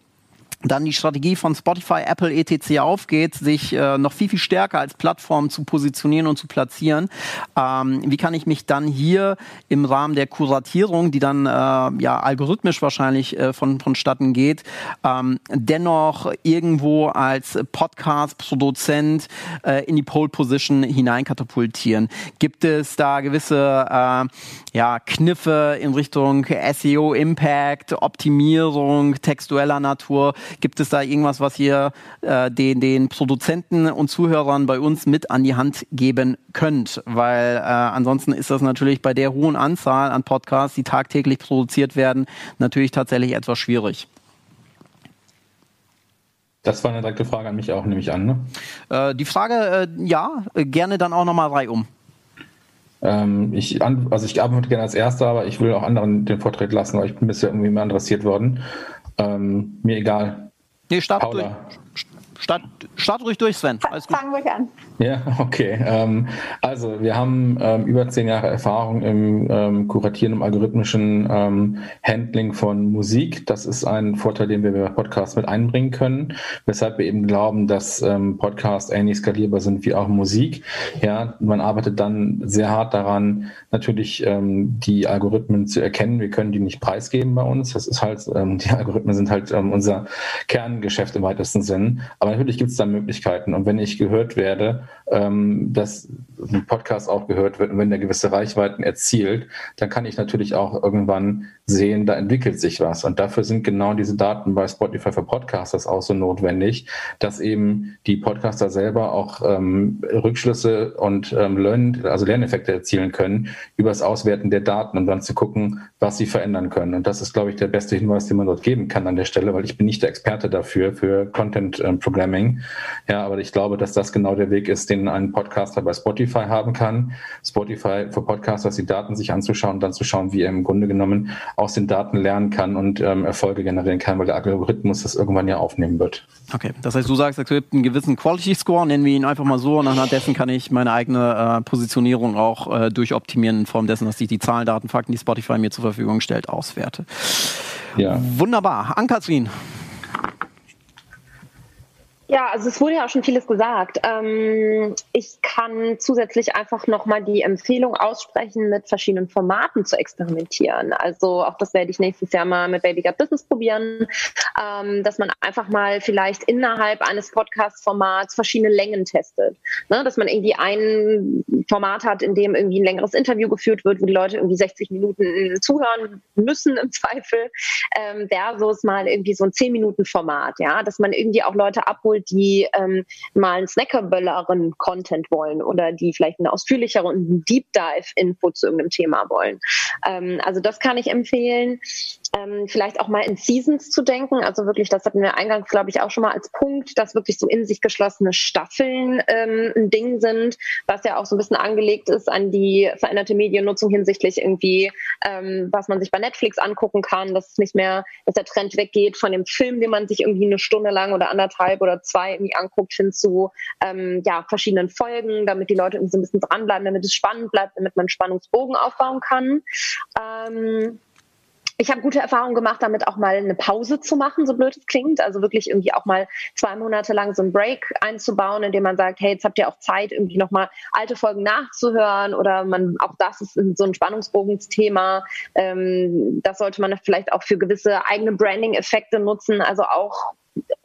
dann die Strategie von Spotify, Apple, etc. aufgeht, sich äh, noch viel, viel stärker als Plattform zu positionieren und zu platzieren. Ähm, wie kann ich mich dann hier im Rahmen der Kuratierung, die dann äh, ja algorithmisch wahrscheinlich äh, von, vonstatten geht, ähm, dennoch irgendwo als Podcast-Produzent äh, in die Pole-Position hineinkatapultieren? Gibt es da gewisse äh, ja, Kniffe in Richtung SEO, Impact, Optimierung, textueller Natur? Gibt es da irgendwas, was ihr äh, den, den Produzenten und Zuhörern bei uns mit an die Hand geben könnt? Weil äh, ansonsten ist das natürlich bei der hohen Anzahl an Podcasts, die tagtäglich produziert werden, natürlich tatsächlich etwas schwierig. Das war eine direkte Frage an mich auch, nehme ich an. Ne? Äh, die Frage, äh, ja, gerne dann auch nochmal drei um. Ähm, ich, also ich arbeite gerne als Erster, aber ich will auch anderen den Vortritt lassen, weil ich bin bisher irgendwie immer interessiert worden. Ähm, mir egal. Nee, start durch. Start, start ruhig durch, Sven. Alles gut. Fangen wir an. Ja, okay. Ähm, also wir haben ähm, über zehn Jahre Erfahrung im ähm, Kuratieren, im algorithmischen ähm, Handling von Musik. Das ist ein Vorteil, den wir bei Podcasts mit einbringen können, weshalb wir eben glauben, dass ähm, Podcasts ähnlich skalierbar sind wie auch Musik. Ja, man arbeitet dann sehr hart daran, natürlich ähm, die Algorithmen zu erkennen. Wir können die nicht preisgeben bei uns. Das ist halt, die Algorithmen sind halt unser Kerngeschäft im weitesten Sinn. Aber natürlich gibt es da Möglichkeiten. Und wenn ich gehört werde, ähm, dass ein Podcast auch gehört wird und wenn der gewisse Reichweiten erzielt, dann kann ich natürlich auch irgendwann sehen, da entwickelt sich was. Und dafür sind genau diese Daten bei Spotify für Podcasters auch so notwendig, dass eben die Podcaster selber auch ähm, Rückschlüsse und ähm, Learn, also Lerneffekte erzielen können über das Auswerten der Daten, um dann zu gucken, was sie verändern können. Und das ist, glaube ich, der beste Hinweis, den man dort geben kann an der Stelle, weil ich bin nicht der Experte dafür, für Content ähm, Programming. Ja, aber ich glaube, dass das genau der Weg ist, den ein Podcaster bei Spotify haben kann. Spotify für Podcasters die Daten sich anzuschauen und dann zu schauen, wie er im Grunde genommen aus den Daten lernen kann und ähm, Erfolge generieren kann, weil der Algorithmus das irgendwann ja aufnehmen wird. Okay, das heißt, du sagst, es gibt einen gewissen Quality Score, nennen wir ihn einfach mal so, und anhand dessen kann ich meine eigene äh, Positionierung auch äh, durchoptimieren in Form dessen, dass ich die Zahlen, Daten, Fakten, die Spotify mir zur Verfügung stellt, auswerte. Ja. Wunderbar. Ankatrin, ja, also es wurde ja auch schon vieles gesagt. Ähm, ich kann zusätzlich einfach nochmal die Empfehlung aussprechen, mit verschiedenen Formaten zu experimentieren. Also auch das werde ich nächstes Jahr mal mit Baby Got Business probieren, ähm, dass man einfach mal vielleicht innerhalb eines Podcast-Formats verschiedene Längen testet. Ne? Dass man irgendwie ein Format hat, in dem irgendwie ein längeres Interview geführt wird, wo die Leute irgendwie 60 Minuten zuhören müssen im Zweifel, ähm, versus mal irgendwie so ein 10-Minuten-Format, ja, dass man irgendwie auch Leute abholt, die ähm, mal einen snackerbölleren Content wollen oder die vielleicht eine ausführlichere und einen Deep Dive Info zu irgendeinem Thema wollen. Ähm, also das kann ich empfehlen. Ähm, vielleicht auch mal in Seasons zu denken. Also wirklich, das hatten wir eingangs, glaube ich, auch schon mal als Punkt, dass wirklich so in sich geschlossene Staffeln ähm, ein Ding sind, was ja auch so ein bisschen angelegt ist an die veränderte Mediennutzung hinsichtlich irgendwie, ähm, was man sich bei Netflix angucken kann, dass es nicht mehr, dass der Trend weggeht von dem Film, den man sich irgendwie eine Stunde lang oder anderthalb oder zwei irgendwie anguckt, hin zu ähm, ja, verschiedenen Folgen, damit die Leute irgendwie so ein bisschen dranbleiben, damit es spannend bleibt, damit man Spannungsbogen aufbauen kann. Ähm, ich habe gute Erfahrungen gemacht, damit auch mal eine Pause zu machen, so blöd es klingt. Also wirklich irgendwie auch mal zwei Monate lang so einen Break einzubauen, indem man sagt, hey, jetzt habt ihr auch Zeit, irgendwie nochmal alte Folgen nachzuhören oder man, auch das ist so ein Spannungsbogensthema. Ähm, das sollte man vielleicht auch für gewisse eigene Branding-Effekte nutzen. Also auch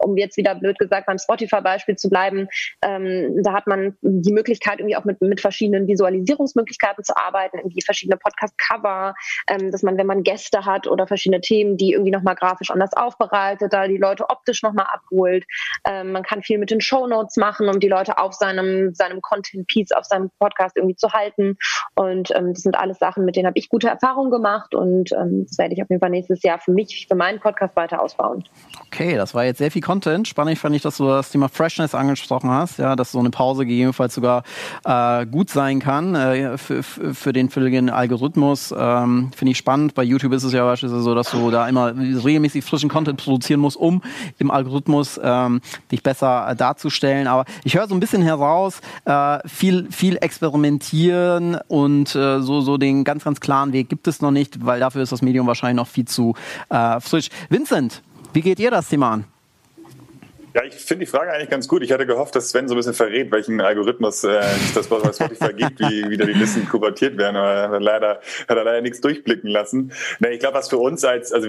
um jetzt wieder blöd gesagt beim Spotify-Beispiel zu bleiben, ähm, da hat man die Möglichkeit, irgendwie auch mit, mit verschiedenen Visualisierungsmöglichkeiten zu arbeiten, irgendwie verschiedene Podcast-Cover, ähm, dass man, wenn man Gäste hat oder verschiedene Themen, die irgendwie nochmal grafisch anders aufbereitet, da die Leute optisch nochmal abholt. Ähm, man kann viel mit den Show Notes machen, um die Leute auf seinem, seinem Content-Piece, auf seinem Podcast irgendwie zu halten. Und ähm, das sind alles Sachen, mit denen habe ich gute Erfahrungen gemacht und ähm, das werde ich auf jeden Fall nächstes Jahr für mich, für meinen Podcast weiter ausbauen. Okay, das war jetzt sehr viel Content. Spannend fand ich, dass du das Thema Freshness angesprochen hast, ja, dass so eine Pause gegebenenfalls sogar äh, gut sein kann äh, für, für, den, den Algorithmus. Ähm, Finde ich spannend. Bei YouTube ist es ja beispielsweise so, dass du da immer regelmäßig frischen Content produzieren musst, um im Algorithmus ähm, dich besser äh, darzustellen. Aber ich höre so ein bisschen heraus, äh, viel, viel experimentieren und äh, so, so den ganz, ganz klaren Weg gibt es noch nicht, weil dafür ist das Medium wahrscheinlich noch viel zu äh, frisch. Vincent, wie geht ihr das Thema an? Ja, ich finde die Frage eigentlich ganz gut. Ich hatte gehofft, dass Sven so ein bisschen verrät, welchen Algorithmus äh, das bei Spotify gibt, wie wieder die Listen kuratiert werden. Aber leider hat er leider nichts durchblicken lassen. Na, ich glaube, was für uns als also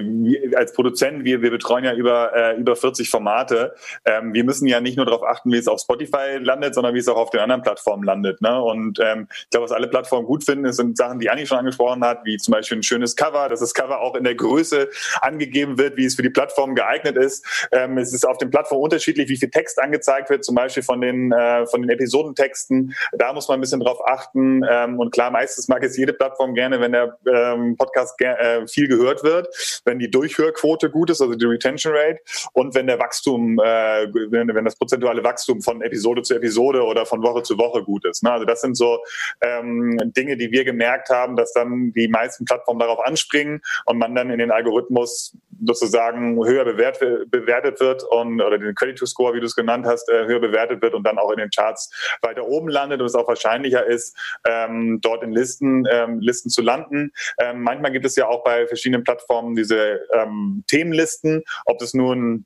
als Produzent, wir, wir betreuen ja über äh, über 40 Formate. Ähm, wir müssen ja nicht nur darauf achten, wie es auf Spotify landet, sondern wie es auch auf den anderen Plattformen landet. Ne? Und ähm, ich glaube, was alle Plattformen gut finden, sind Sachen, die Anni schon angesprochen hat, wie zum Beispiel ein schönes Cover, dass das Cover auch in der Größe angegeben wird, wie es für die Plattform geeignet ist. Ähm, es ist auf den Plattformen unterschiedlich, wie viel Text angezeigt wird, zum Beispiel von den, äh, von den Episodentexten. Da muss man ein bisschen drauf achten. Ähm, und klar, meistens mag es jede Plattform gerne, wenn der ähm, Podcast ger äh, viel gehört wird, wenn die Durchhörquote gut ist, also die Retention Rate, und wenn der Wachstum, äh, wenn, wenn das prozentuale Wachstum von Episode zu Episode oder von Woche zu Woche gut ist. Ne? Also das sind so ähm, Dinge, die wir gemerkt haben, dass dann die meisten Plattformen darauf anspringen und man dann in den Algorithmus sozusagen höher bewert, bewertet wird und oder den Credit to Score, wie du es genannt hast, äh, höher bewertet wird und dann auch in den Charts weiter oben landet und es auch wahrscheinlicher ist, ähm, dort in Listen, ähm, Listen zu landen. Ähm, manchmal gibt es ja auch bei verschiedenen Plattformen diese ähm, Themenlisten, ob das nun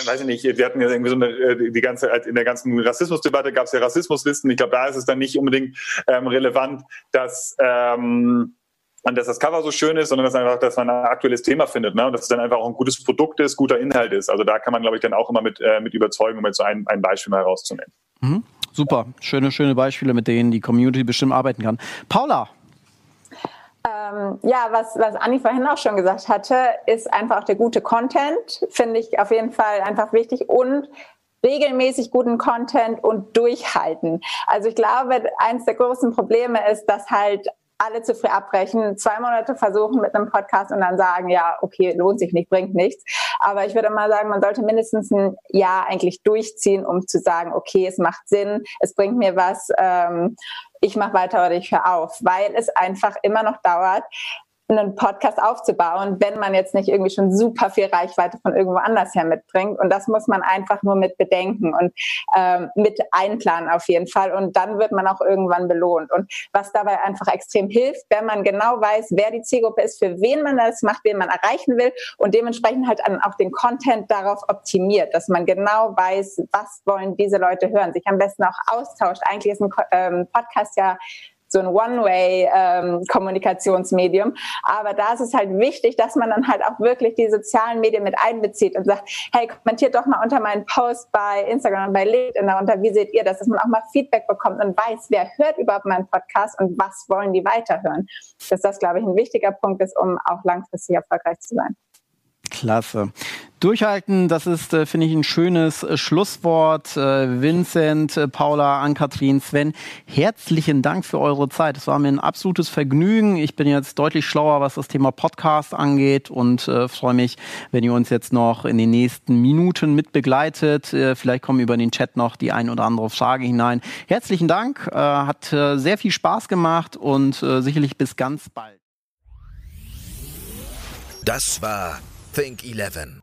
ich weiß nicht, wir hatten ja irgendwie so eine, äh, die ganze, in der ganzen Rassismusdebatte gab es ja Rassismuslisten. Ich glaube, da ist es dann nicht unbedingt ähm, relevant, dass ähm, dass das Cover so schön ist, sondern dass einfach, dass man ein aktuelles Thema findet, ne? Und dass es dann einfach auch ein gutes Produkt ist, guter Inhalt ist. Also da kann man, glaube ich, dann auch immer mit, äh, mit überzeugen, um jetzt so ein, ein Beispiel mal rauszunehmen. Mhm. Super, schöne, schöne Beispiele, mit denen die Community bestimmt arbeiten kann. Paula, ähm, ja, was, was Anni vorhin auch schon gesagt hatte, ist einfach der gute Content, finde ich auf jeden Fall einfach wichtig und regelmäßig guten Content und durchhalten. Also ich glaube, eines der großen Probleme ist, dass halt alle zu früh abbrechen, zwei Monate versuchen mit einem Podcast und dann sagen, ja, okay, lohnt sich nicht, bringt nichts. Aber ich würde mal sagen, man sollte mindestens ein Jahr eigentlich durchziehen, um zu sagen, okay, es macht Sinn, es bringt mir was, ähm, ich mache weiter oder ich höre auf, weil es einfach immer noch dauert, einen Podcast aufzubauen, wenn man jetzt nicht irgendwie schon super viel Reichweite von irgendwo anders her mitbringt. Und das muss man einfach nur mit bedenken und ähm, mit einplanen auf jeden Fall. Und dann wird man auch irgendwann belohnt. Und was dabei einfach extrem hilft, wenn man genau weiß, wer die Zielgruppe ist, für wen man das macht, wen man erreichen will und dementsprechend halt auch den Content darauf optimiert, dass man genau weiß, was wollen diese Leute hören, sich am besten auch austauscht. Eigentlich ist ein ähm, Podcast ja so ein One-Way-Kommunikationsmedium. Ähm, Aber da ist es halt wichtig, dass man dann halt auch wirklich die sozialen Medien mit einbezieht und sagt, hey, kommentiert doch mal unter meinen Post bei Instagram und bei LinkedIn darunter, wie seht ihr das, dass man auch mal Feedback bekommt und weiß, wer hört überhaupt meinen Podcast und was wollen die weiterhören. Dass das, glaube ich, ein wichtiger Punkt ist, um auch langfristig erfolgreich zu sein. Klasse. Durchhalten, das ist, äh, finde ich, ein schönes äh, Schlusswort. Äh, Vincent, Paula, Ann-Kathrin, Sven, herzlichen Dank für eure Zeit. Es war mir ein absolutes Vergnügen. Ich bin jetzt deutlich schlauer, was das Thema Podcast angeht und freue mich, wenn ihr uns jetzt noch in den nächsten Minuten mit begleitet. Äh, vielleicht kommen über den Chat noch die ein oder andere Frage hinein. Herzlichen Dank, hat sehr viel Spaß gemacht und sicherlich bis ganz bald. Das war Think 11,